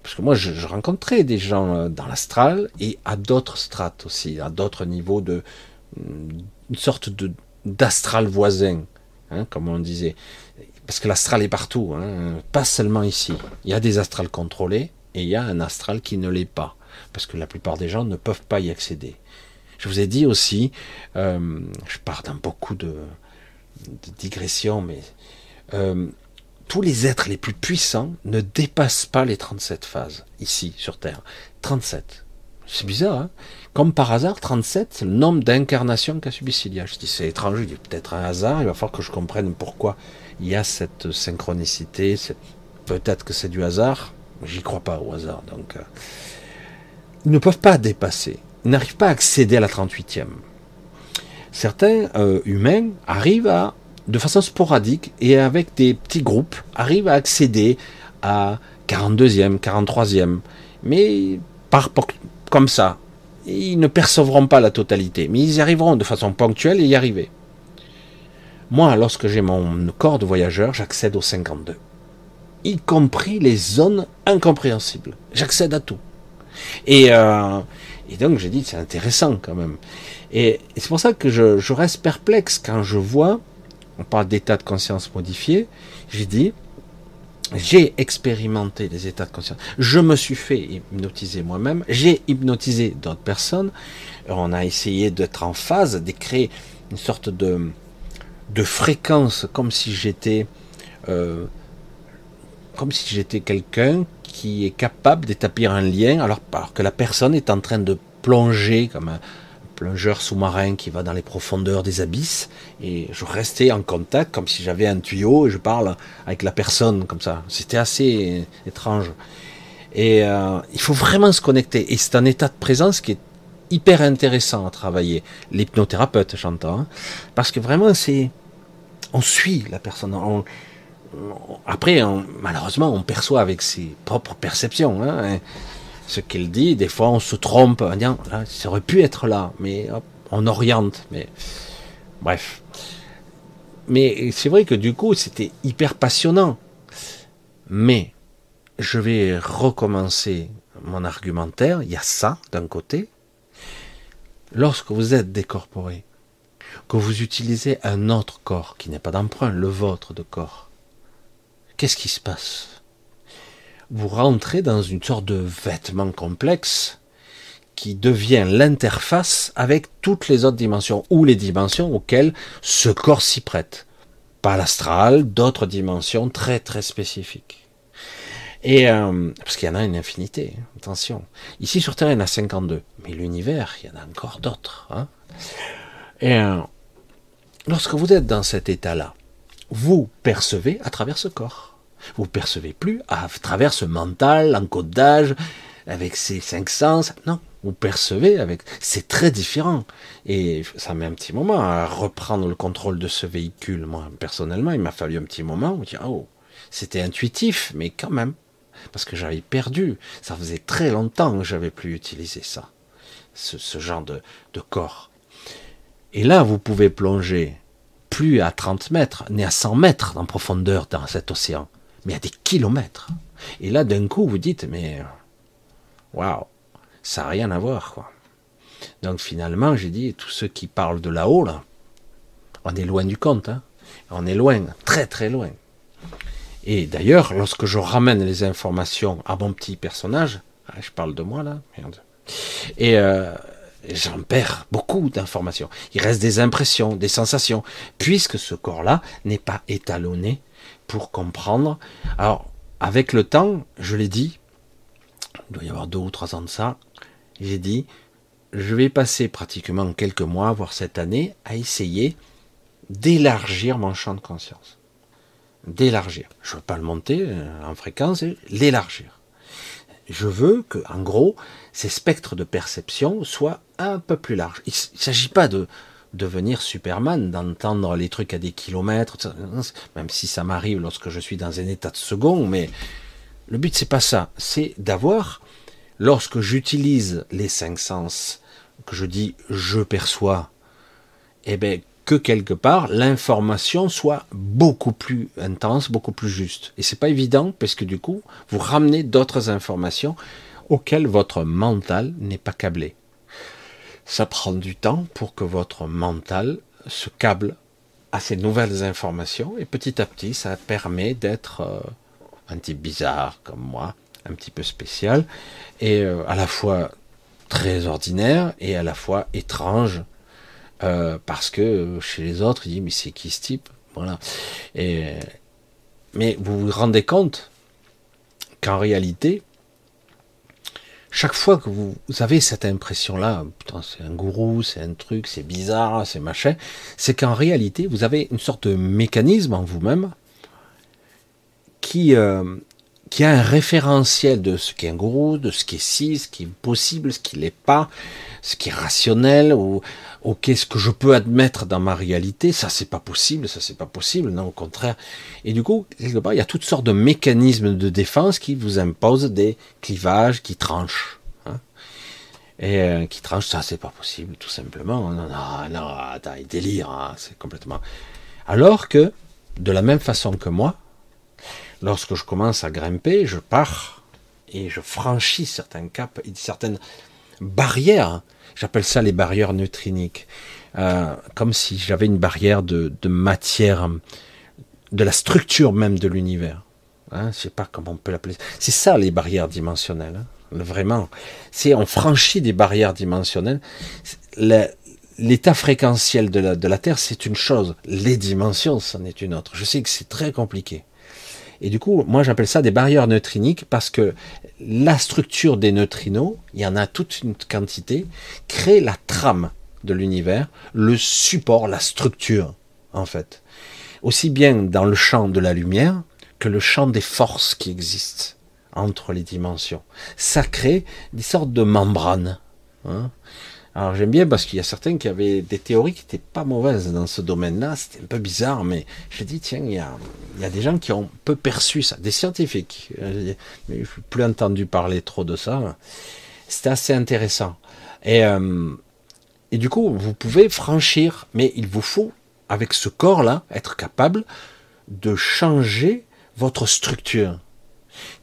parce que moi, je, je rencontrais des gens euh, dans l'astral et à d'autres strates aussi, à d'autres niveaux de, une sorte de d'astral voisin. Hein, comme on disait. Parce que l'astral est partout, hein, pas seulement ici. Il y a des astrales contrôlés et il y a un astral qui ne l'est pas. Parce que la plupart des gens ne peuvent pas y accéder. Je vous ai dit aussi, euh, je pars dans beaucoup de, digressions, mais euh, tous les êtres les plus puissants ne dépassent pas les 37 phases, ici, sur Terre. 37. C'est bizarre, hein comme par hasard, 37, c'est le nombre d'incarnations qu'a subi Cilia. Je dis, c'est étrange, il y peut-être un hasard, il va falloir que je comprenne pourquoi il y a cette synchronicité. Peut-être que c'est du hasard, j'y crois pas au hasard. Donc, euh, ils ne peuvent pas dépasser, ils n'arrivent pas à accéder à la 38e. Certains euh, humains arrivent à, de façon sporadique et avec des petits groupes, arrivent à accéder à 42e, 43e, mais par, comme ça, ils ne percevront pas la totalité, mais ils y arriveront de façon ponctuelle et y arriver. Moi, lorsque j'ai mon corps de voyageur, j'accède au 52, y compris les zones incompréhensibles. J'accède à tout. Et, euh, et donc j'ai dit, c'est intéressant quand même. Et, c'est pour ça que je, je reste perplexe quand je vois, on parle d'état de conscience modifié, j'ai dit, j'ai expérimenté les états de conscience. Je me suis fait hypnotiser moi-même. J'ai hypnotisé d'autres personnes. On a essayé d'être en phase, de créer une sorte de, de fréquence, comme si j'étais, euh, quelqu'un qui est capable d'établir un lien, alors, alors que la personne est en train de plonger comme un, plongeur sous-marin qui va dans les profondeurs des abysses, et je restais en contact comme si j'avais un tuyau et je parle avec la personne comme ça. C'était assez étrange. Et euh, il faut vraiment se connecter. Et c'est un état de présence qui est hyper intéressant à travailler. L'hypnothérapeute, j'entends, hein. parce que vraiment c'est, on suit la personne. après, malheureusement, on perçoit avec ses propres perceptions. Hein ce qu'il dit. Des fois, on se trompe en disant, là, ça aurait pu être là, mais on oriente. Mais bref. Mais c'est vrai que du coup, c'était hyper passionnant. Mais je vais recommencer mon argumentaire. Il y a ça d'un côté. Lorsque vous êtes décorporé, que vous utilisez un autre corps qui n'est pas d'emprunt, le vôtre de corps, qu'est-ce qui se passe? Vous rentrez dans une sorte de vêtement complexe qui devient l'interface avec toutes les autres dimensions ou les dimensions auxquelles ce corps s'y prête. Pas l'astral, d'autres dimensions très très spécifiques. Et euh, parce qu'il y en a une infinité, attention. Ici sur Terre, il y en a 52, mais l'univers, il y en a encore d'autres. Hein. Et euh, lorsque vous êtes dans cet état-là, vous percevez à travers ce corps. Vous percevez plus à travers ce mental, l'encodage, avec ses cinq sens. Non, vous percevez avec. C'est très différent. Et ça met un petit moment à reprendre le contrôle de ce véhicule. Moi, personnellement, il m'a fallu un petit moment où oh, c'était intuitif, mais quand même. Parce que j'avais perdu. Ça faisait très longtemps que j'avais plus utilisé ça. Ce, ce genre de, de corps. Et là, vous pouvez plonger plus à 30 mètres, ni à 100 mètres en profondeur dans cet océan mais à des kilomètres. Et là, d'un coup, vous dites, mais waouh, ça n'a rien à voir, quoi. Donc finalement, j'ai dit, tous ceux qui parlent de là-haut, là, on est loin du compte, hein. on est loin, très très loin. Et d'ailleurs, lorsque je ramène les informations à mon petit personnage, ah, je parle de moi là, merde, et euh, j'en perds beaucoup d'informations. Il reste des impressions, des sensations, puisque ce corps-là n'est pas étalonné pour comprendre. Alors, avec le temps, je l'ai dit, il doit y avoir deux ou trois ans de ça, j'ai dit, je vais passer pratiquement quelques mois, voire cette année, à essayer d'élargir mon champ de conscience. D'élargir. Je ne veux pas le monter euh, en fréquence, l'élargir. Je veux que, en gros, ces spectres de perception soient un peu plus larges. Il ne s'agit pas de devenir Superman, d'entendre les trucs à des kilomètres, même si ça m'arrive lorsque je suis dans un état de second, mais le but c'est pas ça, c'est d'avoir, lorsque j'utilise les cinq sens, que je dis je perçois, eh ben que quelque part l'information soit beaucoup plus intense, beaucoup plus juste. Et c'est pas évident parce que du coup vous ramenez d'autres informations auxquelles votre mental n'est pas câblé ça prend du temps pour que votre mental se câble à ces nouvelles informations et petit à petit ça permet d'être euh, un type bizarre comme moi, un petit peu spécial et euh, à la fois très ordinaire et à la fois étrange euh, parce que chez les autres il dit mais c'est qui ce type? Voilà. Mais vous vous rendez compte qu'en réalité chaque fois que vous, avez cette impression-là, putain, c'est un gourou, c'est un truc, c'est bizarre, c'est machin, c'est qu'en réalité, vous avez une sorte de mécanisme en vous-même qui, euh, qui a un référentiel de ce qui est un gourou, de ce qui est si, ce qui est possible, ce qui l'est pas, ce qui est rationnel, ou ok, ce que je peux admettre dans ma réalité, ça c'est pas possible, ça c'est pas possible, non, au contraire. Et du coup, il y a toutes sortes de mécanismes de défense qui vous imposent des clivages qui tranchent. Hein. et euh, qui tranchent, ça c'est pas possible, tout simplement. Non, non, non, attends, il délire, hein, c'est complètement. Alors que, de la même façon que moi, lorsque je commence à grimper, je pars et je franchis certains caps et certaines barrières. J'appelle ça les barrières neutriniques. Euh, comme si j'avais une barrière de, matière, de la structure même de l'univers. Hein, je sais pas comment on peut l'appeler. C'est ça les barrières dimensionnelles. Hein, vraiment. C'est on franchit des barrières dimensionnelles. L'état fréquentiel de la, de la Terre, c'est une chose. Les dimensions, c'en est une autre. Je sais que c'est très compliqué. Et du coup, moi j'appelle ça des barrières neutriniques parce que la structure des neutrinos, il y en a toute une quantité, crée la trame de l'univers, le support, la structure, en fait. Aussi bien dans le champ de la lumière que le champ des forces qui existent entre les dimensions. Ça crée des sortes de membranes. Hein. Alors j'aime bien parce qu'il y a certains qui avaient des théories qui n'étaient pas mauvaises dans ce domaine-là. C'était un peu bizarre, mais je dis tiens, il y, a, des gens qui ont peu perçu ça, des scientifiques. Mais je n'ai plus entendu parler trop de ça. C'était assez intéressant. Et, euh, et du coup, vous pouvez franchir, mais il vous faut, avec ce corps-là, être capable de changer votre structure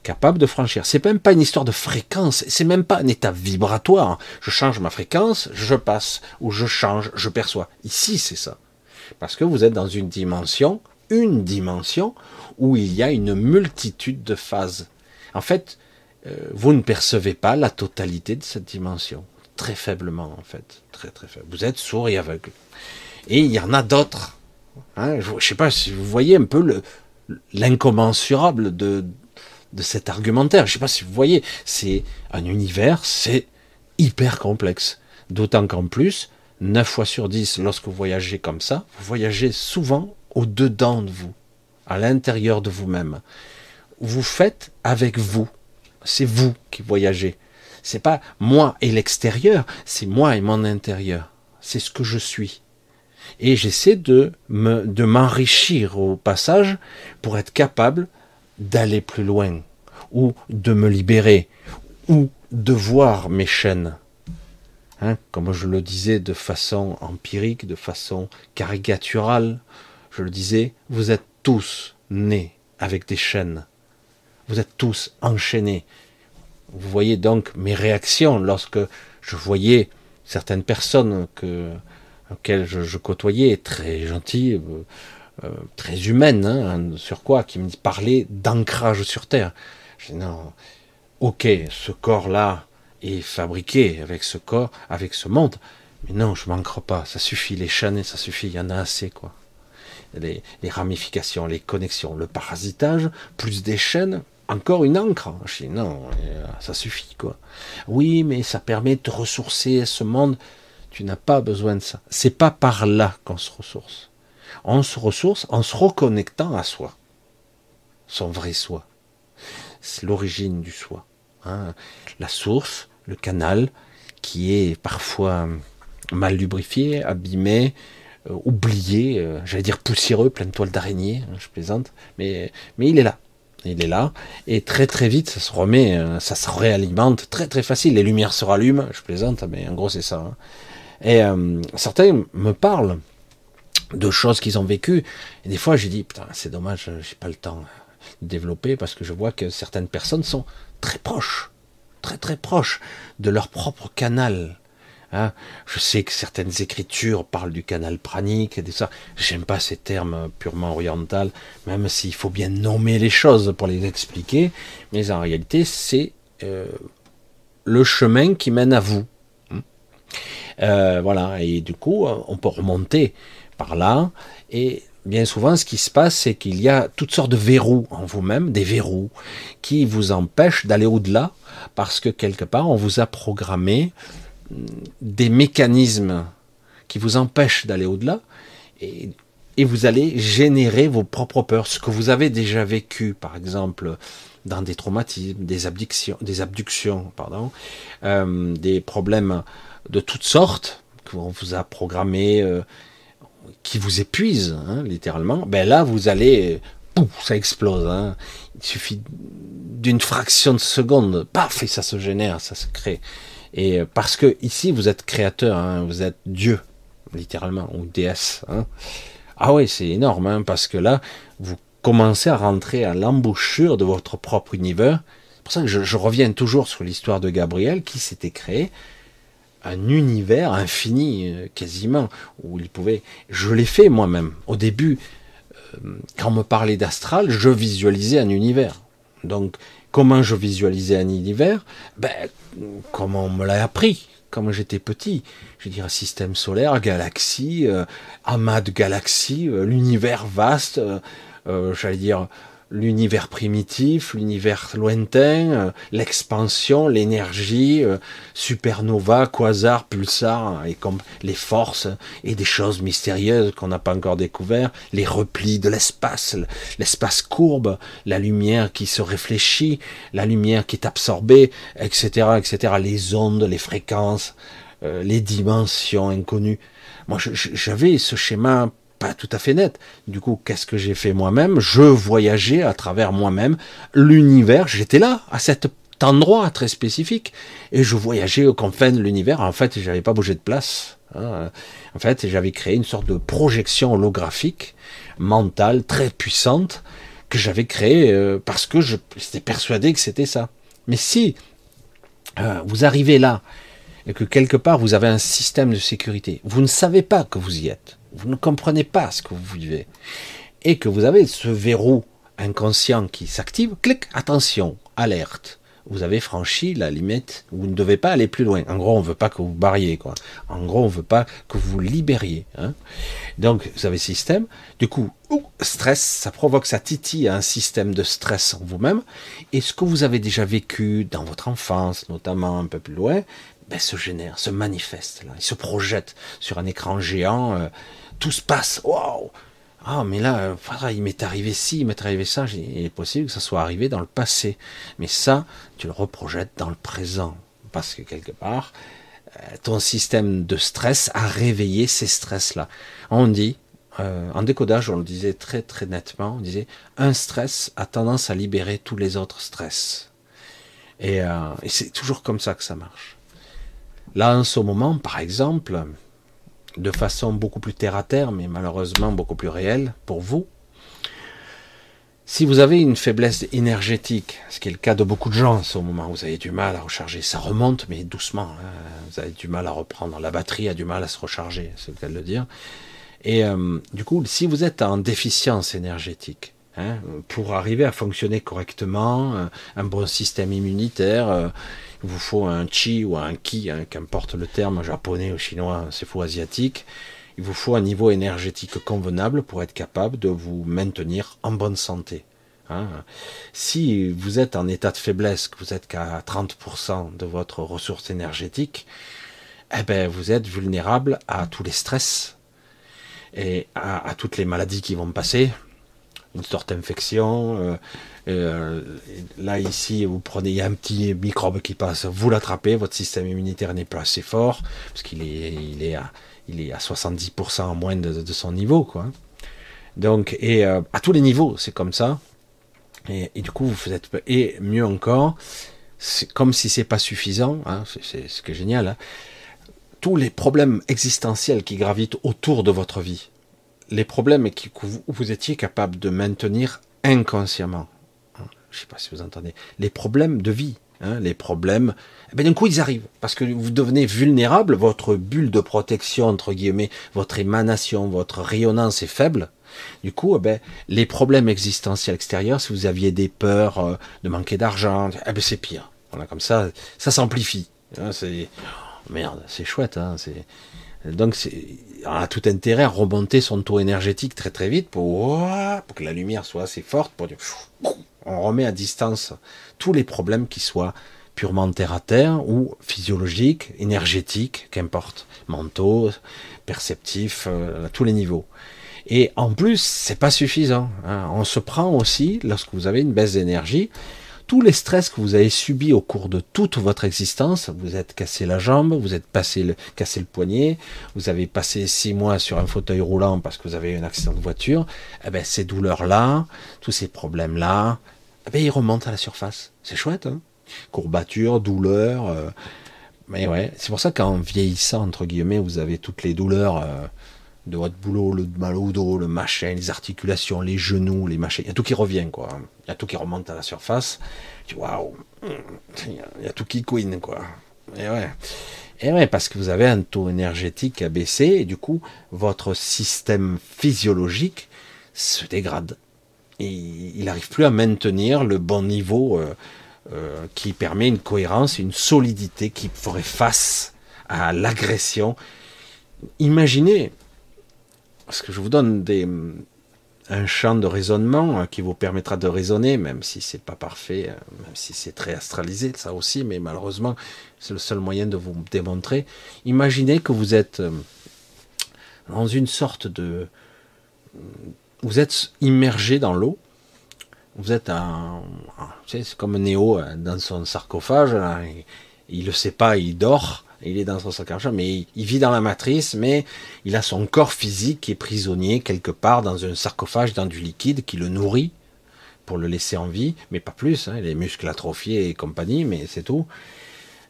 capable de franchir. C'est même pas une histoire de fréquence, c'est même pas un état vibratoire. Je change ma fréquence, je passe, ou je change, je perçois. Ici, c'est ça. Parce que vous êtes dans une dimension, une dimension, où il y a une multitude de phases. En fait, euh, vous ne percevez pas la totalité de cette dimension. Très faiblement, en fait. Très, très faible. Vous êtes sourd et aveugle. Et il y en a d'autres. Hein, je ne sais pas si vous voyez un peu l'incommensurable de, de cet argumentaire. Je ne sais pas si vous voyez, c'est un univers, c'est hyper complexe. D'autant qu'en plus, 9 fois sur 10, lorsque vous voyagez comme ça, vous voyagez souvent au-dedans de vous, à l'intérieur de vous-même. Vous faites avec vous. C'est vous qui voyagez. C'est pas moi et l'extérieur, c'est moi et mon intérieur. C'est ce que je suis. Et j'essaie de me, de m'enrichir au passage pour être capable d'aller plus loin, ou de me libérer, ou de voir mes chaînes. Hein, comme je le disais de façon empirique, de façon caricaturale, je le disais, vous êtes tous nés avec des chaînes. Vous êtes tous enchaînés. Vous voyez donc mes réactions lorsque je voyais certaines personnes que, auxquelles je, côtoyais, très gentilles, euh, très humaine, hein, sur quoi, qui me parlait d'ancrage sur Terre. Je dis non, ok, ce corps-là est fabriqué avec ce corps, avec ce monde, mais non, je manquerai pas, ça suffit, les chaînes, ça suffit, il y en a assez, quoi. Les, les, ramifications, les connexions, le parasitage, plus des chaînes, encore une encre. Je dis non, euh, ça suffit, quoi. Oui, mais ça permet de ressourcer ce monde. Tu n'as pas besoin de ça. C'est pas par là qu'on se ressource on se ressource en se reconnectant à soi, son vrai soi. C'est l'origine du soi. Hein. La source, le canal, qui est parfois mal lubrifié, abîmé, euh, oublié, euh, j'allais dire poussiéreux, plein de toiles d'araignée, hein, je plaisante, mais, il est là. Il est là, et très très vite, ça se remet, euh, ça se réalimente très très facile. Les lumières se rallument, je plaisante, mais en gros c'est ça. Hein. Et certains me parlent de choses qu'ils ont vécues, et des fois j'ai dit, putain, c'est dommage, j'ai pas le temps de développer, parce que je vois que certaines personnes sont très proches, très très proches de leur propre canal Hein. je sais que certaines écritures parlent du canal pranique et de ça. J'aime pas ces termes purement orientaux, même s'il faut bien nommer les choses pour les expliquer. Mais en réalité, c'est euh, le chemin qui mène à vous. Hein. Euh, voilà. Et du coup, on peut remonter par là. Et bien souvent, ce qui se passe, c'est qu'il y a toutes sortes de verrous en vous-même, des verrous qui vous empêchent d'aller au-delà, parce que quelque part, on vous a programmé des mécanismes qui vous empêchent d'aller au-delà et, vous allez générer vos propres peurs, ce que vous avez déjà vécu, par exemple, dans des traumatismes, des abductions, des abductions, pardon, euh, des problèmes de toutes sortes qu'on vous a programmé, euh, qui vous épuisent, hein, littéralement. Ben là, vous allez, pouf, ça explose. Hein. Il suffit d'une fraction de seconde, paf, et ça se génère, ça se crée. Et parce que ici, vous êtes créateur, hein, vous êtes Dieu, littéralement, ou déesse. Ah oui, c'est énorme, parce que là, vous commencez à rentrer à l'embouchure de votre propre univers. C'est pour ça que je, reviens toujours sur l'histoire de Gabriel, qui s'était créé un univers infini, euh, quasiment, où il pouvait... Je l'ai fait moi-même. Au début, euh, quand on me parlait d'astral, je visualisais un univers. Donc, comment je visualisais un univers? Ben, comment on me l'a appris? Quand j'étais petit. Je veux dire, système solaire, galaxie, euh, amas de galaxies, l'univers vaste, j'allais dire l'univers primitif, l'univers lointain, euh, l'expansion, l'énergie, euh, supernova, quasar, pulsar, et comme les forces et des choses mystérieuses qu'on n'a pas encore découvert, les replis de l'espace, l'espace courbe, la lumière qui se réfléchit, la lumière qui est absorbée, etc., etc., les ondes, les fréquences, euh, les dimensions inconnues. Moi, j'avais ce schéma pas tout à fait net. Du coup, qu'est-ce que j'ai fait moi-même? Je voyageais à travers moi-même l'univers. J'étais là, à cet endroit très spécifique, et je voyageais aux confins de l'univers. En fait, j'avais pas bougé de place. Hein. En fait, j'avais créé une sorte de projection holographique, mentale, très puissante, que j'avais créée euh, parce que j'étais persuadé que c'était ça. Mais si euh, vous arrivez là, et que quelque part vous avez un système de sécurité, vous ne savez pas que vous y êtes vous ne comprenez pas ce que vous vivez, et que vous avez ce verrou inconscient qui s'active, clic, attention, alerte. Vous avez franchi la limite, vous ne devez pas aller plus loin. En gros, on ne veut pas que vous barriez, quoi. En gros, on ne veut pas que vous libériez. Hein. Donc, vous avez système. Du coup, stress, ça provoque, ça titille un système de stress en vous-même. Et ce que vous avez déjà vécu dans votre enfance, notamment un peu plus loin, ben, se génère, se manifeste là, il se projette sur un écran géant, euh, tout se passe, waouh Ah mais là, euh, il m'est arrivé ci, il m'est arrivé ça, il est possible que ça soit arrivé dans le passé, mais ça, tu le reprojettes dans le présent, parce que quelque part, euh, ton système de stress a réveillé ces stress-là. On dit, en décodage, on le disait très très nettement, on disait, un stress a tendance à libérer tous les autres stress. et c'est toujours comme ça que ça marche. Là, en ce moment, par exemple, de façon beaucoup plus terre à terre, mais malheureusement beaucoup plus réelle pour vous, si vous avez une faiblesse énergétique, ce qui est le cas de beaucoup de gens en ce moment, vous avez du mal à recharger, ça remonte, mais doucement, hein. vous avez du mal à reprendre, la batterie a du mal à se recharger, c'est le cas de le dire. Et euh, du coup, si vous êtes en déficience énergétique, hein, pour arriver à fonctionner correctement, euh, un bon système immunitaire, euh, il vous faut un chi ou un ki, hein, qu'importe le terme japonais ou chinois, c'est faux asiatique. Il vous faut un niveau énergétique convenable pour être capable de vous maintenir en bonne santé. Hein. Si vous êtes en état de faiblesse, que vous êtes qu'à 30% de votre ressource énergétique, eh ben vous êtes vulnérable à tous les stress et à, toutes les maladies qui vont passer. Une sorte d'infection. là ici, vous prenez, il y a un petit microbe qui passe, vous l'attrapez, votre système immunitaire n'est pas assez fort parce qu'il est, il est à, il est à 70% en moins de, de, son niveau, quoi. Donc, et à tous les niveaux, c'est comme ça. Et, du coup, vous êtes et mieux encore, c'est comme si c'est pas suffisant. Hein, c'est ce qui est génial. Hein, tous les problèmes existentiels qui gravitent autour de votre vie, les problèmes que vous, étiez capable de maintenir inconsciemment. Hein, je sais pas si vous entendez. Les problèmes de vie, hein, les problèmes, eh ben d'un coup ils arrivent parce que vous devenez vulnérable. Votre bulle de protection entre guillemets, votre émanation, votre rayonnance est faible. Du coup, eh ben, les problèmes existentiels extérieurs, si vous aviez des peurs euh, de manquer d'argent, eh ben, c'est pire. Voilà, comme ça, ça s'amplifie. Hein, c'est oh, merde, c'est chouette. Hein, c'est donc on a tout intérêt à remonter son taux énergétique très très vite pour, que la lumière soit assez forte pour dire on remet à distance tous les problèmes qui soient purement terre à terre ou physiologiques, énergétiques, qu'importe, mentaux, perceptifs, euh, à tous les niveaux. Et en plus, c'est pas suffisant. Hein. On se prend aussi, lorsque vous avez une baisse d'énergie, tous les stress que vous avez subis au cours de toute votre existence, vous êtes cassé la jambe, vous êtes cassé le poignet, vous avez passé six mois sur un fauteuil roulant parce que vous avez eu un accident de voiture, eh ben, ces douleurs-là, tous ces problèmes-là, eh ben, ils remontent à la surface. C'est chouette, hein? Courbatures, douleurs, euh, mais ouais, c'est pour ça qu'en vieillissant, entre guillemets, vous avez toutes les douleurs, euh, de votre boulot, le mal au dos, le machin, les articulations, les genoux, les machins. Il y a tout qui revient, quoi. Il y a tout qui remonte à la surface. Tu waouh, il y a tout qui queen, quoi. Et ouais. Et ouais, parce que vous avez un taux énergétique à baisser, et du coup, votre système physiologique se dégrade. Et il n'arrive plus à maintenir le bon niveau euh, euh, qui permet une cohérence, une solidité qui ferait face à l'agression. Imaginez, parce que je vous donne des, un champ de raisonnement euh, qui vous permettra de raisonner, même si c'est pas parfait, euh, même si c'est très astralisé, ça aussi, mais malheureusement, c'est le seul moyen de vous démontrer. Imaginez que vous êtes euh, dans une sorte de. Vous êtes immergé dans l'eau. Vous êtes un. C'est comme Néo dans son sarcophage. il, ne le sait pas, il dort il est dans son sarcophage, mais il, vit dans la matrice, mais il a son corps physique qui est prisonnier quelque part dans un sarcophage, dans du liquide qui le nourrit pour le laisser en vie, mais pas plus, hein, les muscles atrophiés et compagnie, mais c'est tout.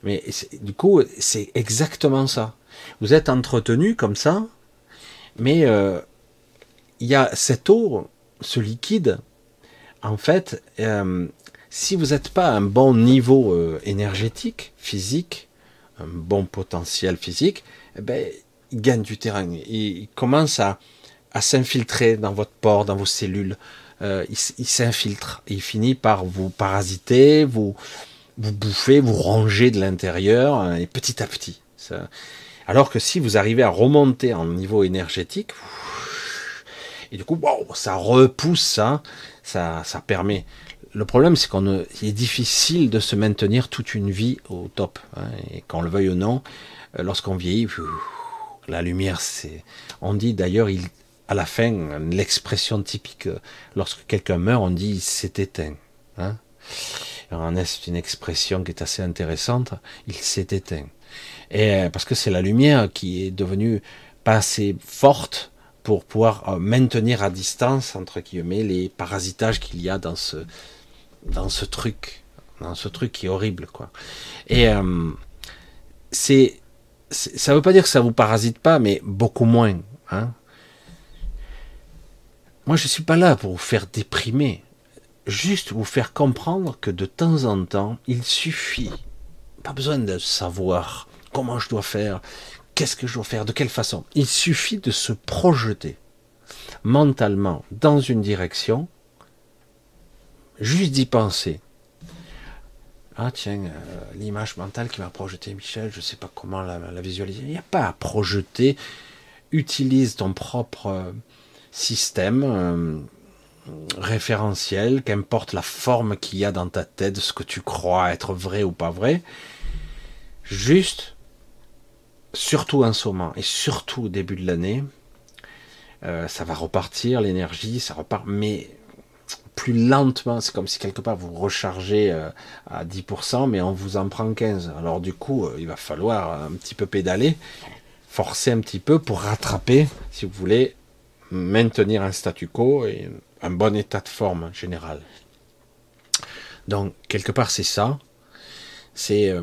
Mais du coup, c'est exactement ça. Vous êtes entretenu comme ça, mais euh, il y a cette eau, ce liquide, en fait, euh, si vous n'êtes pas à un bon niveau euh, énergétique, physique, un bon potentiel physique, eh ben, il gagne du terrain. Il, commence à, à s'infiltrer dans votre port, dans vos cellules. Euh, il, s'infiltre. Il finit par vous parasiter, vous, vous bouffer, vous ranger de l'intérieur, hein, et petit à petit. Ça. Alors que si vous arrivez à remonter en niveau énergétique, et du coup, ça repousse ça, ça, ça permet le problème, c'est qu'on est difficile de se maintenir toute une vie au top. Hein, et qu'on le veuille ou non, euh, lorsqu'on vieillit, la lumière, c'est. On dit d'ailleurs, il, à la fin, l'expression typique, lorsque quelqu'un meurt, on dit il s'est éteint. Hein c'est une expression qui est assez intéressante? Il s'est éteint. Et euh, parce que c'est la lumière qui est devenue pas assez forte pour pouvoir euh, maintenir à distance entre guillemets les parasitages qu'il y a dans ce dans ce truc, dans ce truc qui est horrible, quoi. Et euh, c'est, ça veut pas dire que ça vous parasite pas, mais beaucoup moins. Hein. Moi, je suis pas là pour vous faire déprimer, juste vous faire comprendre que de temps en temps, il suffit, pas besoin de savoir comment je dois faire, qu'est-ce que je dois faire, de quelle façon. Il suffit de se projeter mentalement dans une direction juste d'y penser. Ah tiens, euh, l'image mentale qui m'a projeté Michel, je ne sais pas comment la, visualiser. Il n'y a pas à projeter. Utilise ton propre euh, système euh, référentiel, qu'importe la forme qu'il y a dans ta tête, ce que tu crois être vrai ou pas vrai. Juste, surtout en ce moment et surtout au début de l'année, ça va repartir, l'énergie, ça repart, mais plus lentement. C'est comme si quelque part vous rechargez euh, à 10%, mais on vous en prend 15. Alors du coup, euh, il va falloir un petit peu pédaler, forcer un petit peu pour rattraper, si vous voulez, maintenir un statu quo et un bon état de forme général. Donc quelque part c'est ça. C'est euh,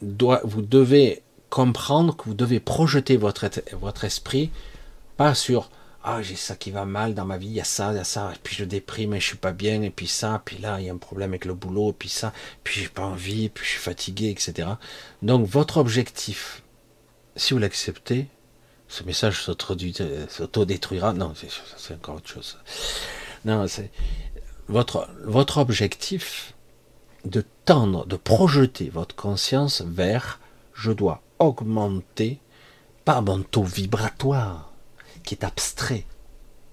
vous devez comprendre que vous devez projeter votre, votre esprit pas sur ah j'ai ça qui va mal dans ma vie, il y a ça, il y a ça, et puis je déprime et je suis pas bien, et puis ça, puis là il y a un problème avec le boulot, et puis ça, puis j'ai pas envie, puis je suis fatigué, etc. Donc votre objectif, si vous l'acceptez, ce message s'autodétruira. Non, c'est encore autre chose. Non, c'est votre, objectif de tendre, de projeter votre conscience vers je dois augmenter, pas mon taux vibratoire, qui est abstrait.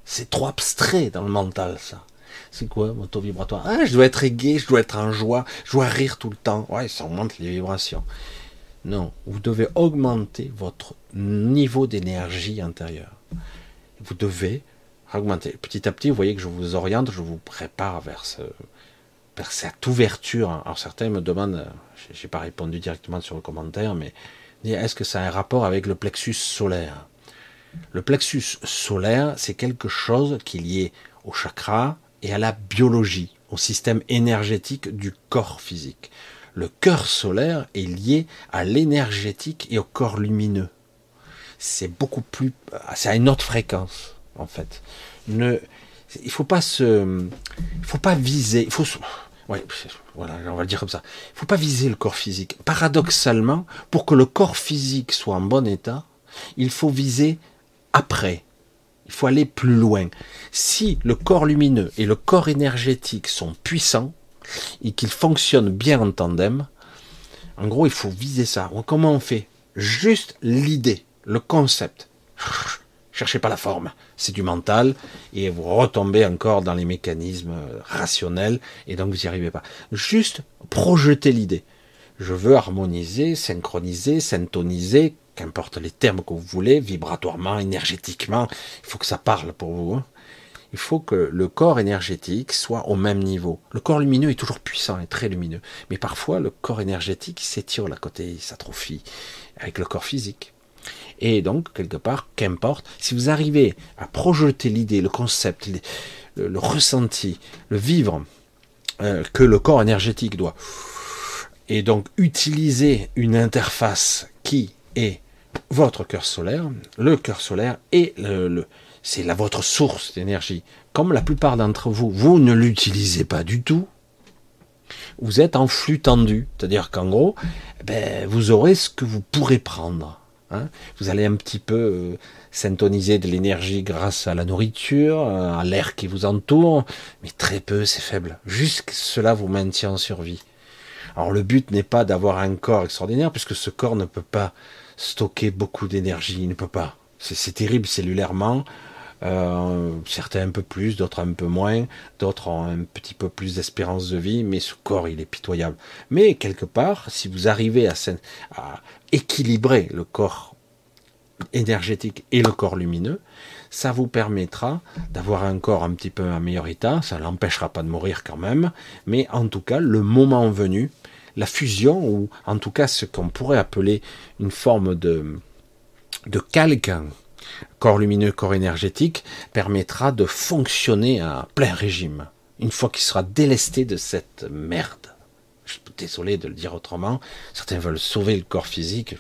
C'est trop abstrait dans le mental, ça. C'est quoi mon taux vibratoire Ah, je dois être gai, je dois être en joie, je dois rire tout le temps. Ouais, ça augmente les vibrations. Non, vous devez augmenter votre niveau d'énergie intérieure. Vous devez augmenter. Petit à petit, vous voyez que je vous oriente, je vous prépare vers, ce, vers cette ouverture. Alors certains me demandent, j'ai pas répondu directement sur le commentaire, mais est-ce que ça a un rapport avec le plexus solaire? Le plexus solaire, c'est quelque chose qui est lié au chakra et à la biologie, au système énergétique du corps physique. Le cœur solaire est lié à l'énergétique et au corps lumineux. C'est beaucoup plus, c'est à une autre fréquence en fait. Ne, il faut pas se, il faut pas viser, il faut, voilà, on va le dire comme ça. Il faut pas viser le corps physique. Paradoxalement, pour que le corps physique soit en bon état, il faut viser après. Il faut aller plus loin. Si le corps lumineux et le corps énergétique sont puissants et qu'ils fonctionnent bien en tandem, en gros, il faut viser ça. Comment on fait? Juste l'idée, le concept. Cherchez pas la forme, c'est du mental et vous retombez encore dans les mécanismes rationnels et donc vous n'y arrivez pas. Juste projeter l'idée. Je veux harmoniser, synchroniser, syntoniser, qu'importe les termes que vous voulez, vibratoirement, énergétiquement, il faut que ça parle pour vous. Hein. Il faut que le corps énergétique soit au même niveau. Le corps lumineux est toujours puissant et très lumineux, mais parfois le corps énergétique s'étire à côté, il s'atrophie avec le corps physique. Et donc, quelque part, qu'importe, si vous arrivez à projeter l'idée, le concept, le, ressenti, le vivre euh, que le corps énergétique doit, et donc utiliser une interface qui est votre cœur solaire, le cœur solaire le, c'est la votre source d'énergie. Comme la plupart d'entre vous, vous ne l'utilisez pas du tout. Vous êtes en flux tendu, c'est-à-dire qu'en gros, ben, vous aurez ce que vous pourrez prendre. Hein. Vous allez un petit peu euh, syntoniser de l'énergie grâce à la nourriture, euh, à l'air qui vous entoure, mais très peu, c'est faible. Juste cela vous maintient en survie. Alors le but n'est pas d'avoir un corps extraordinaire, puisque ce corps ne peut pas stocker beaucoup d'énergie, il ne peut pas. C'est terrible cellulairement. Euh, certains un peu plus, d'autres un peu moins, d'autres ont un petit peu plus d'espérance de vie, mais ce corps, il est pitoyable. Mais quelque part, si vous arrivez à, à équilibrer le corps énergétique et le corps lumineux, ça vous permettra d'avoir un corps un petit peu en meilleur état, ça l'empêchera pas de mourir quand même, mais en tout cas, le moment venu, la fusion, ou en tout cas ce qu'on pourrait appeler une forme de, de calque, corps lumineux, corps énergétique, permettra de fonctionner à plein régime, une fois qu'il sera délesté de cette merde. Je suis désolé de le dire autrement, certains veulent sauver le corps physique,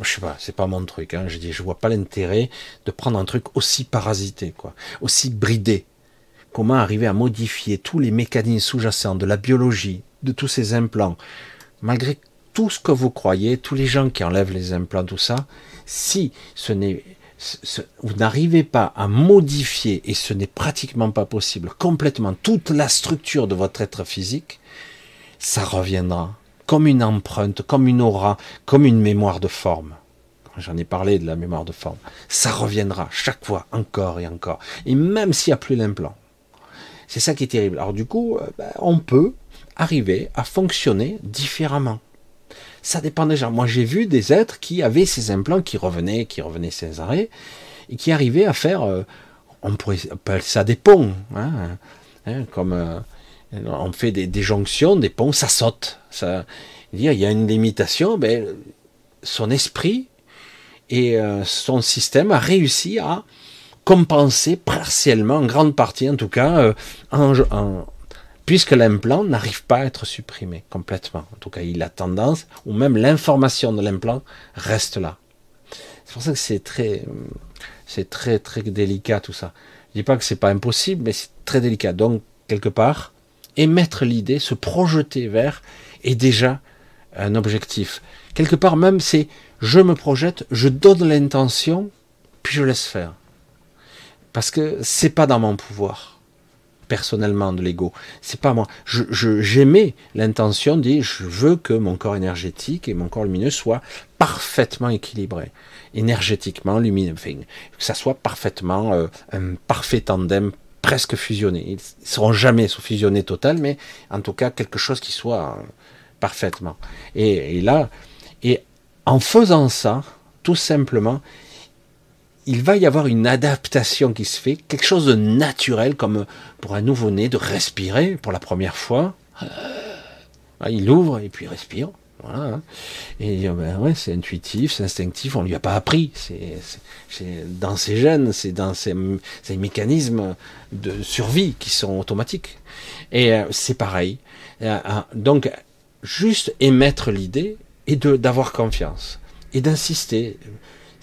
je sais pas, c'est pas mon truc. Hein. Je dis, je vois pas l'intérêt de prendre un truc aussi parasité, quoi, aussi bridé. Comment arriver à modifier tous les mécanismes sous-jacents de la biologie, de tous ces implants, malgré tout ce que vous croyez, tous les gens qui enlèvent les implants, tout ça, si ce n'est vous n'arrivez pas à modifier, et ce n'est pratiquement pas possible, complètement toute la structure de votre être physique, ça reviendra comme une empreinte, comme une aura, comme une mémoire de forme. J'en ai parlé de la mémoire de forme. Ça reviendra chaque fois, encore et encore. Et même s'il n'y a plus l'implant. C'est ça qui est terrible. Alors du coup, euh, ben, on peut arriver à fonctionner différemment. Ça dépend des gens. Moi, j'ai vu des êtres qui avaient ces implants qui revenaient, qui revenaient sans arrêt, et qui arrivaient à faire, euh, on pourrait appeler ça des ponts, hein, Hein, comme euh, on fait des, jonctions, des ponts, ça saute. Ça, il y a une limitation, ben, son esprit et euh, son système a réussi à compenser partiellement, en grande partie en tout cas, euh, puisque l'implant n'arrive pas à être supprimé complètement. En tout cas, il a tendance, ou même l'information de l'implant reste là. C'est pour ça que c'est très, c'est très très délicat tout ça. Je dis pas que c'est pas impossible, mais c'est très délicat. Donc quelque part, émettre l'idée, se projeter vers, est déjà un objectif. Quelque part même, c'est je me projette, je donne l'intention, puis je laisse faire. Parce que c'est pas dans mon pouvoir, personnellement, de l'ego. C'est pas moi. Je, j'aimais l'intention, dit, je veux que mon corps énergétique et mon corps lumineux soient parfaitement équilibrés. Énergétiquement, lumineux, que ça soit parfaitement euh, un parfait tandem presque fusionnés. Ils ne seront jamais fusionnés total, mais en tout cas quelque chose qui soit euh, parfaitement. Et, là, et en faisant ça, tout simplement, il va y avoir une adaptation qui se fait, quelque chose de naturel, comme pour un nouveau-né de respirer pour la première fois. Euh, il ouvre et puis il respire. Voilà. Hein. Et ben ouais, c'est intuitif, c'est instinctif, on lui a pas appris. C'est dans ses gènes, c'est dans ses, mécanismes de survie qui sont automatiques. Et euh, c'est pareil. Euh, donc, juste émettre l'idée et d'avoir confiance et d'insister.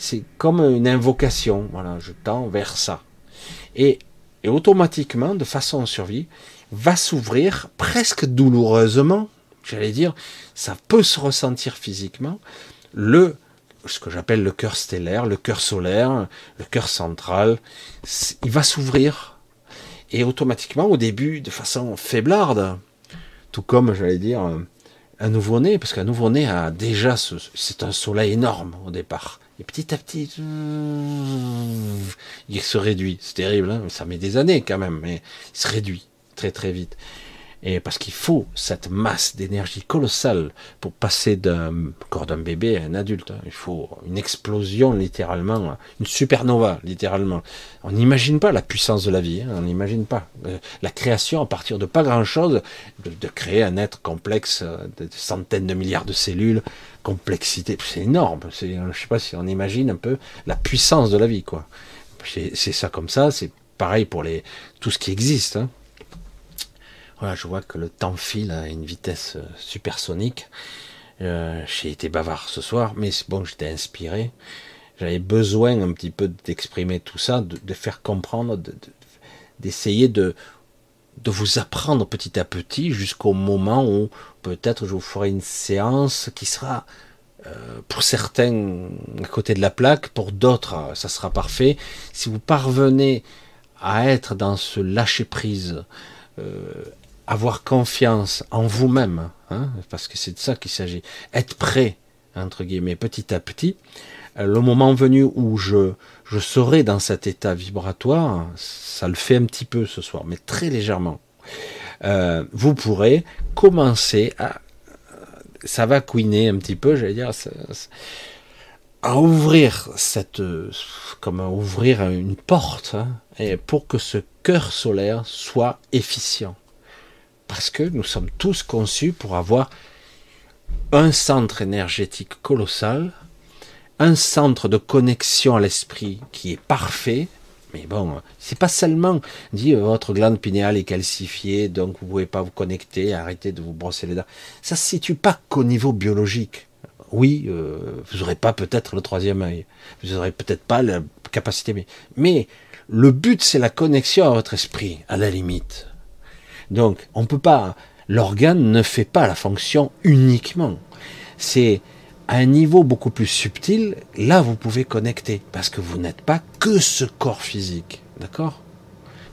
C'est comme une invocation. Voilà, je tends vers ça. Et, automatiquement, de façon survie, va s'ouvrir presque douloureusement j'allais dire, ça peut se ressentir physiquement, le, ce que j'appelle le cœur stellaire, le cœur solaire, le cœur central, il va s'ouvrir. Et automatiquement, au début, de façon faiblarde, tout comme, j'allais dire, un nouveau-né, parce qu'un nouveau-né a déjà, c'est un soleil énorme au départ. Et petit à petit, il se réduit. C'est terrible, hein ça met des années quand même, mais il se réduit très très vite. Et parce qu'il faut cette masse d'énergie colossale pour passer d'un corps d'un bébé à un adulte. Il faut une explosion littéralement, une supernova littéralement. On n'imagine pas la puissance de la vie, hein, on n'imagine pas. Euh, la création à partir de pas grand-chose, de, créer un être complexe euh, de centaines de milliards de cellules, complexité, c'est énorme. Je ne sais pas si on imagine un peu la puissance de la vie, quoi. C'est ça comme ça, c'est pareil pour les, tout ce qui existe. Hein. Je vois que le temps file à une vitesse euh, supersonique. Euh, j'ai été bavard ce soir, mais bon, j'étais inspiré. J'avais besoin un petit peu d'exprimer tout ça, de, faire comprendre, d'essayer de, vous apprendre petit à petit jusqu'au moment où peut-être je vous ferai une séance qui sera euh, pour certains à côté de la plaque, pour d'autres ça sera parfait. Si vous parvenez à être dans ce lâcher prise, euh, avoir confiance en vous-même, hein, parce que c'est de ça qu'il s'agit, être prêt, entre guillemets, petit à petit, euh, le moment venu où je, je serai dans cet état vibratoire, ça le fait un petit peu ce soir, mais très légèrement, euh, vous pourrez commencer à, ça va couiner un petit peu, j'allais dire, à ouvrir cette, comme ouvrir une porte, hein, et pour que ce cœur solaire soit efficient. Parce que nous sommes tous conçus pour avoir un centre énergétique colossal, un centre de connexion à l'esprit qui est parfait. Mais bon, c'est pas seulement dit euh, votre glande pinéale est calcifiée, donc vous pouvez pas vous connecter, arrêtez de vous brosser les dents. Ça se situe pas qu'au niveau biologique. Oui, euh, vous n'aurez pas peut-être le troisième œil, vous n'aurez peut-être pas la capacité, mais, mais le but c'est la connexion à votre esprit, à la limite. Donc, on peut pas, l'organe ne fait pas la fonction uniquement. C'est à un niveau beaucoup plus subtil, là vous pouvez connecter, parce que vous n'êtes pas que ce corps physique, d'accord?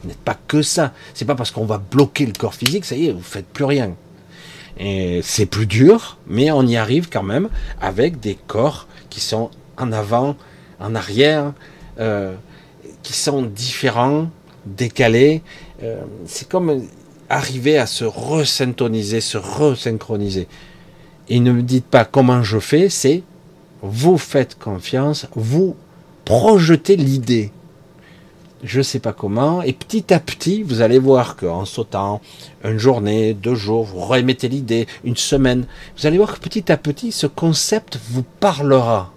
Vous n'êtes pas que ça. C'est pas parce qu'on va bloquer le corps physique, ça y est, vous faites plus rien. C'est plus dur, mais on y arrive quand même avec des corps qui sont en avant, en arrière, euh, qui sont différents, décalés. Euh, c'est comme arriver à se resyntoniser, se resynchroniser. Et ne me dites pas comment je fais, c'est vous faites confiance, vous projetez l'idée. je ne sais pas comment, et petit à petit, vous allez voir qu'en sautant une journée, deux jours, vous remettez l'idée, une semaine, vous allez voir que petit à petit, ce concept vous parlera.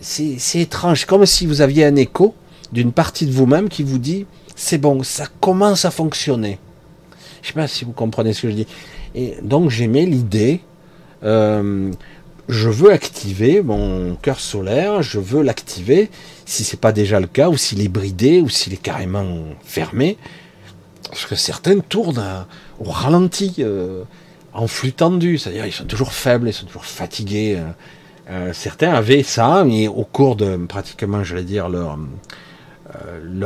C'est étrange, comme si vous aviez un écho d'une partie de vous-même qui vous dit, c'est bon, ça commence à fonctionner. Je ne sais pas si vous comprenez ce que je dis. Et donc j'aimais l'idée, euh, je veux activer mon cœur solaire, je veux l'activer, si c'est pas déjà le cas, ou s'il est bridé, ou s'il est carrément fermé, parce que certains tournent au ralenti, euh, en flux tendu, c'est-à-dire ils sont toujours faibles, ils sont toujours fatigués. Euh, euh, certains avaient ça, mais au cours de pratiquement, dire, leur,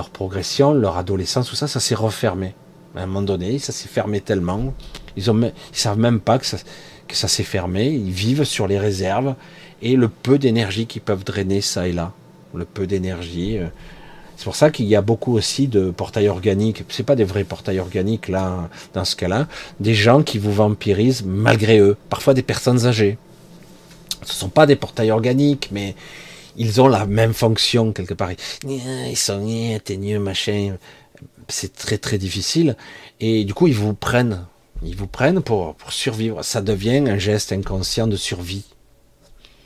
progression, leur adolescence, tout ça s'est refermé. À un moment donné, ça s'est fermé tellement, ils ils savent même pas que ça, que ça s'est fermé, ils vivent sur les réserves et le peu d'énergie qu'ils peuvent drainer ça et là, le peu d'énergie. Euh. C'est pour ça qu'il y a beaucoup aussi de portails organiques. C'est pas des vrais portails organiques là, dans ce cas-là, des gens qui vous vampirisent malgré eux. Parfois des personnes âgées. Ce sont pas des portails organiques, mais ils ont la même fonction quelque part. Ils sont teigneux, machin. C'est très très difficile. Et du coup, ils vous prennent ils vous prennent pour, pour survivre. Ça devient un geste inconscient de survie.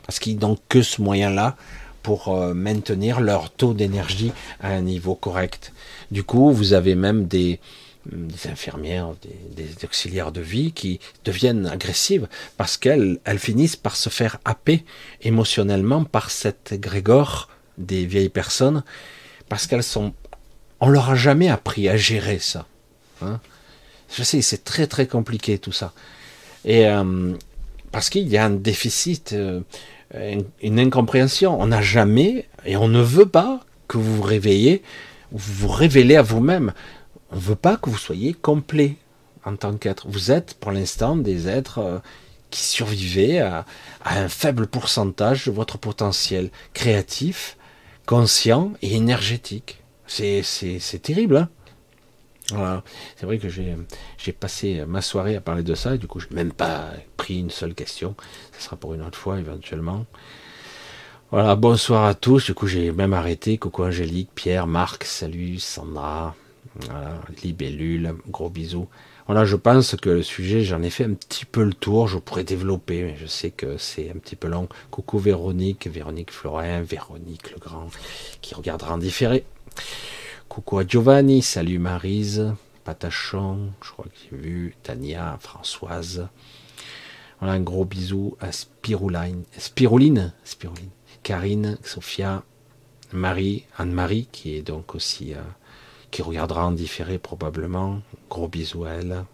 Parce qu'ils n'ont que ce moyen-là pour euh, maintenir leur taux d'énergie à un niveau correct. Du coup, vous avez même des, des infirmières, des, auxiliaires de vie qui deviennent agressives parce qu'elles elles finissent par se faire happer émotionnellement par cette grégor des vieilles personnes parce qu'elles sont, on leur a jamais appris à gérer ça. Hein je sais, c'est très très compliqué tout ça. Et euh, parce qu'il y a un déficit, euh, une, incompréhension. On n'a jamais et on ne veut pas que vous vous réveillez, vous vous révélez à vous-même. On ne veut pas que vous soyez complet en tant qu'être. Vous êtes pour l'instant des êtres euh, qui survivez à, à, un faible pourcentage de votre potentiel créatif, conscient et énergétique. C'est terrible, hein voilà. C'est vrai que j'ai passé ma soirée à parler de ça, et du coup, je n'ai même pas pris une seule question. Ce sera pour une autre fois, éventuellement. Voilà, bonsoir à tous. Du coup, j'ai même arrêté. Coucou Angélique, Pierre, Marc, salut, Sandra, Libellule, gros bisous. Voilà, je pense que le sujet, j'en ai fait un petit peu le tour. Je pourrais développer, mais je sais que c'est un petit peu long. Coucou Véronique, Véronique Florin, Véronique Legrand, qui regardera en différé. Coucou à Giovanni, salut Marise, Patachon, je crois que j'ai vu, Tania, Françoise. Voilà, un gros bisou à Spiruline, Karine, Sophia, Marie, Anne-Marie, qui est donc aussi, euh, qui regardera en différé probablement. Gros bisou à elle.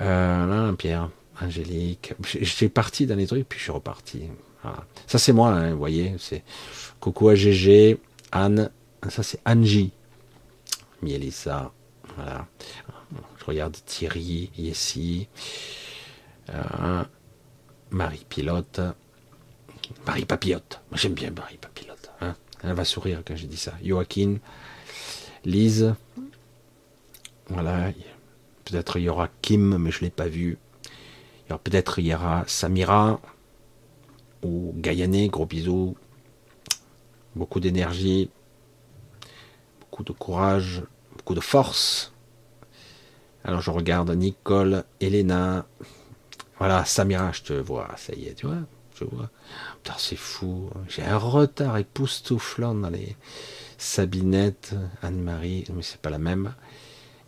Euh, Pierre, Angélique. J'ai parti dans les trucs, puis je suis reparti. Ça, c'est moi, hein, vous voyez. Coucou à GG, Anne, ça, c'est Angie. Mielissa. Voilà. Je regarde Thierry, ici. Euh, Marie Pilote. Marie Papillote. Moi, j'aime bien Marie Papillote. Hein. Elle va sourire quand je dis ça. Joaquin. Lise. Voilà. Peut-être il y aura Kim, mais je ne l'ai pas vu. Peut-être il y aura Samira ou Gayane, gros bisous. Beaucoup d'énergie de courage, beaucoup de force. Alors je regarde Nicole, Elena, voilà, Samira, je te vois, ça y est, tu vois, je vois. Putain, c'est fou, j'ai un retard époustouflant dans les Sabinette, Anne-Marie, mais c'est pas la même.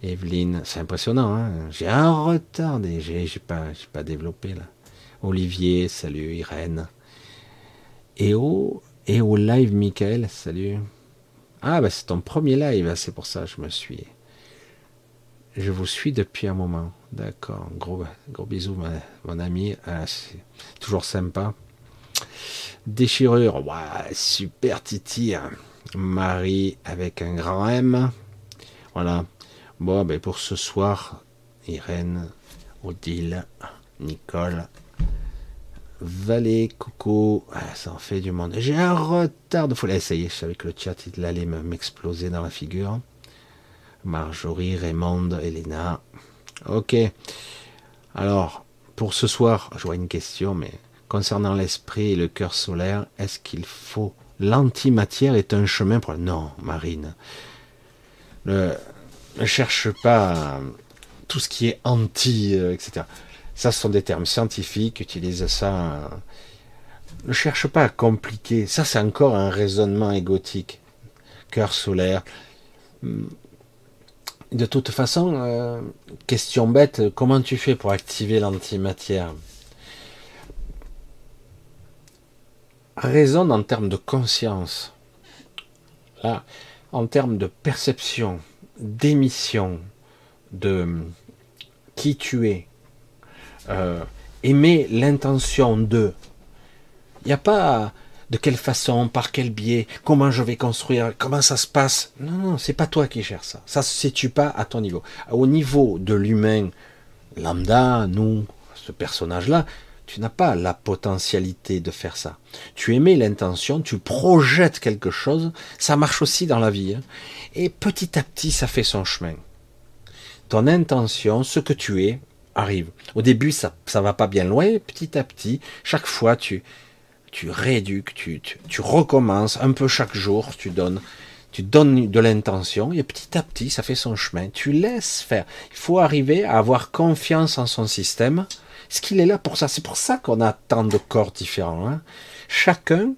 Evelyne, c'est impressionnant, hein j'ai un retard, j'ai pas, pas développé là. Olivier, salut, Irène. Et au, et au live, Michael, salut. Ah, bah c'est ton premier live, c'est pour ça que je me suis. Je vous suis depuis un moment. D'accord. Gros, gros bisous, mon ami. Ah, c'est toujours sympa. Déchirure. super Titi. Hein. Marie avec un grand M. Voilà. Bon, ben pour ce soir, Irène, Odile, Nicole, Valet, Coco, ah, ça en fait du monde. J'ai un retard de folie. Est, je savais que le chat il allait m'exploser dans la figure. Marjorie, Raymond, Elena. Ok. Alors, pour ce soir, je vois une question, mais concernant l'esprit et le cœur solaire, est-ce qu'il faut l'antimatière est un chemin pour... Non, Marine. Ne, cherche pas tout ce qui est anti, euh, etc. Ça, ce sont des termes scientifiques, utilise ça. Ne cherche pas à compliquer. Ça, c'est encore un raisonnement égotique. Cœur solaire. De toute façon, euh, question bête, comment tu fais pour activer l'antimatière? Raisonne en termes de conscience. Là, en termes de perception, d'émission, de qui tu es. Euh, aimer l'intention de. Il n'y a pas de quelle façon, par quel biais, comment je vais construire, comment ça se passe. Non, non, c'est pas toi qui gères ça. Ça se situe pas à ton niveau. Au niveau de l'humain lambda, nous, ce personnage-là, tu n'as pas la potentialité de faire ça. Tu émets l'intention, tu projettes quelque chose, ça marche aussi dans la vie. Hein. Et petit à petit, ça fait son chemin. Ton intention, ce que tu es, arrive. Au début, ça ne va pas bien loin, petit à petit, chaque fois, tu, tu rééduques, tu, tu, recommences un peu chaque jour, tu donnes, tu donnes de l'intention et petit à petit ça fait son chemin. Tu laisses faire. Il faut arriver à avoir confiance en son système, ce qu'il est là pour ça. C'est pour ça qu'on a tant de corps différents. Hein. Chacun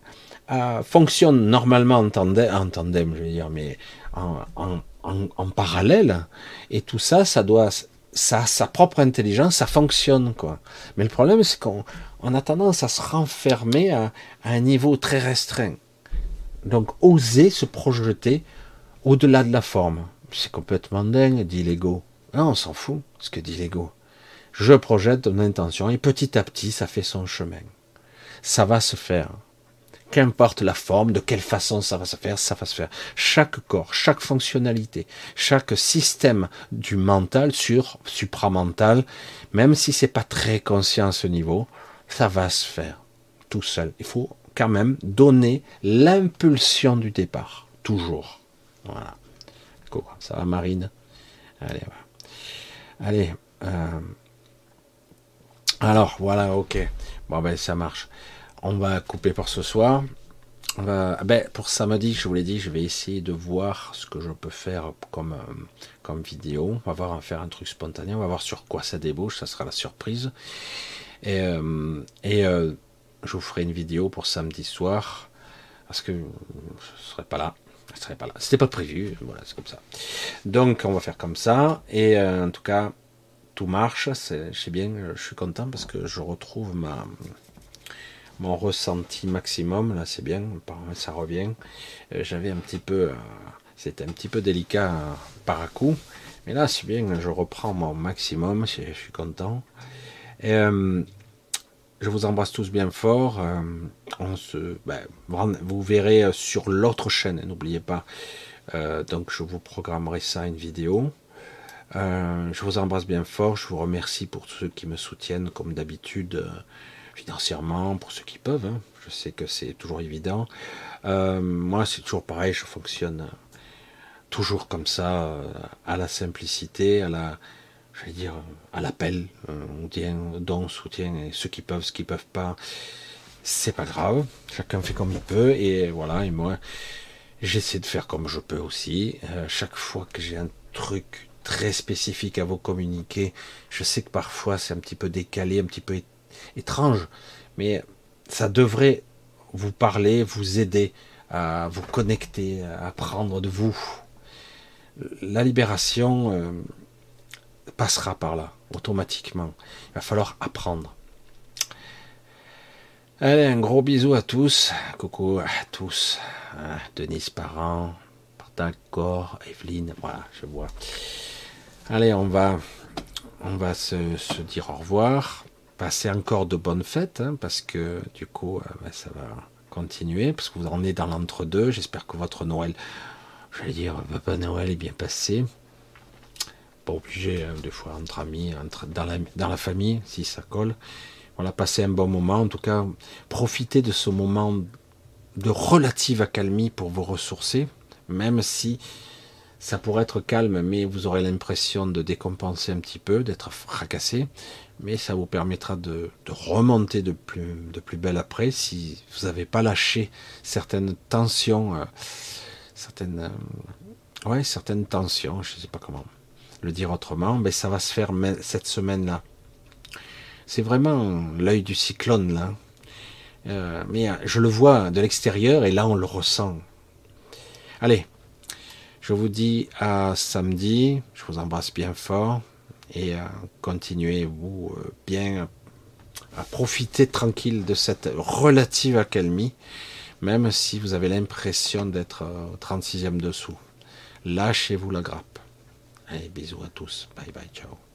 euh, fonctionne normalement en tandem, je veux dire, mais en, en, en parallèle. Et tout ça, ça doit ça sa propre intelligence, ça fonctionne quoi. Mais le problème c'est qu'on on a tendance à se renfermer à, un niveau très restreint. Donc oser se projeter au-delà de la forme. C'est complètement dingue, dit l'ego. Non, on s'en fout, ce que dit l'ego. Je projette mon intention et petit à petit, ça fait son chemin. Ça va se faire. Qu'importe la forme, de quelle façon ça va se faire, ça va se faire. Chaque corps, chaque fonctionnalité, chaque système du mental sur supramental, même si c'est pas très conscient à ce niveau, ça va se faire tout seul. Il faut quand même donner l'impulsion du départ, toujours. Voilà. Ça va, Marine? Allez, Allez. Euh, alors, voilà, ok. Bon, ben, ça marche. On va couper pour ce soir. ben, pour samedi, je vous l'ai dit, je vais essayer de voir ce que je peux faire comme, euh, vidéo. On va voir, faire un truc spontané. On va voir sur quoi ça débouche. Ça sera la surprise. Et, euh, euh, je vous ferai une vidéo pour samedi soir, parce que je ne serai pas là. Je serai pas là. C'était pas prévu, voilà, c'est comme ça. Donc on va faire comme ça. Et en tout cas, tout marche. Je sais bien, je suis content parce que je retrouve ma mon ressenti maximum. Là, c'est bien, ça revient. J'avais un petit peu, c'était un petit peu délicat par à coup. Mais là, c'est bien, je reprends mon maximum. Je, suis content. Euh, je vous embrasse tous bien fort. Euh, on se, ben, vous verrez euh, sur l'autre chaîne, n'oubliez pas. donc je vous programmerai ça une vidéo. je vous embrasse bien fort. Je vous remercie pour ceux qui me soutiennent comme d'habitude financièrement, pour ceux qui peuvent. Hein. Je sais que c'est toujours évident. moi, c'est toujours pareil. Je fonctionne toujours comme ça, à la simplicité, à la je vais dire, à l'appel. Euh, on tient, don, soutien, et ceux qui peuvent, ceux qui peuvent pas, c'est pas grave. Chacun fait comme il peut, et voilà. Et moi, j'essaie de faire comme je peux aussi. Euh, chaque fois que j'ai un truc très spécifique à vous communiquer, je sais que parfois c'est un petit peu décalé, un petit peu étrange, mais ça devrait vous parler, vous aider à vous connecter, à apprendre de vous. La libération, euh, passera par là, automatiquement. Il va falloir apprendre. Allez, un gros bisou à tous. Coucou à tous. Ah, Denise Parent, corps, Evelyne, voilà, je vois. Allez, on va, on va se, dire au revoir. Passer encore de bonnes fêtes, hein, parce que du coup, euh, ben, ça va continuer, parce que vous en êtes dans l'entre-deux. J'espère que votre Noël, je vais dire, Papa Noël est bien passé obligé, hein, des fois entre amis, entre, dans, la, dans la famille, si ça colle. Voilà, passer un bon moment, en tout cas, profiter de ce moment de relative accalmie pour vous ressourcer, même si ça pourrait être calme, mais vous aurez l'impression de décompenser un petit peu, d'être fracassé, mais ça vous permettra de, remonter de plus, de plus belle après si vous n'avez pas lâché certaines tensions, euh, certaines, euh, ouais, certaines tensions, je ne sais pas comment le dire autrement, mais ça va se faire cette semaine-là. C'est vraiment l'œil du cyclone là. Euh, mais je le vois de l'extérieur et là on le ressent. Allez, je vous dis à samedi. Je vous embrasse bien fort et continuez vous euh, bien à profiter tranquille de cette relative accalmie, même si vous avez l'impression d'être au 36e dessous. Lâchez-vous la grappe. Allez, bisous à tous. Bye bye, ciao.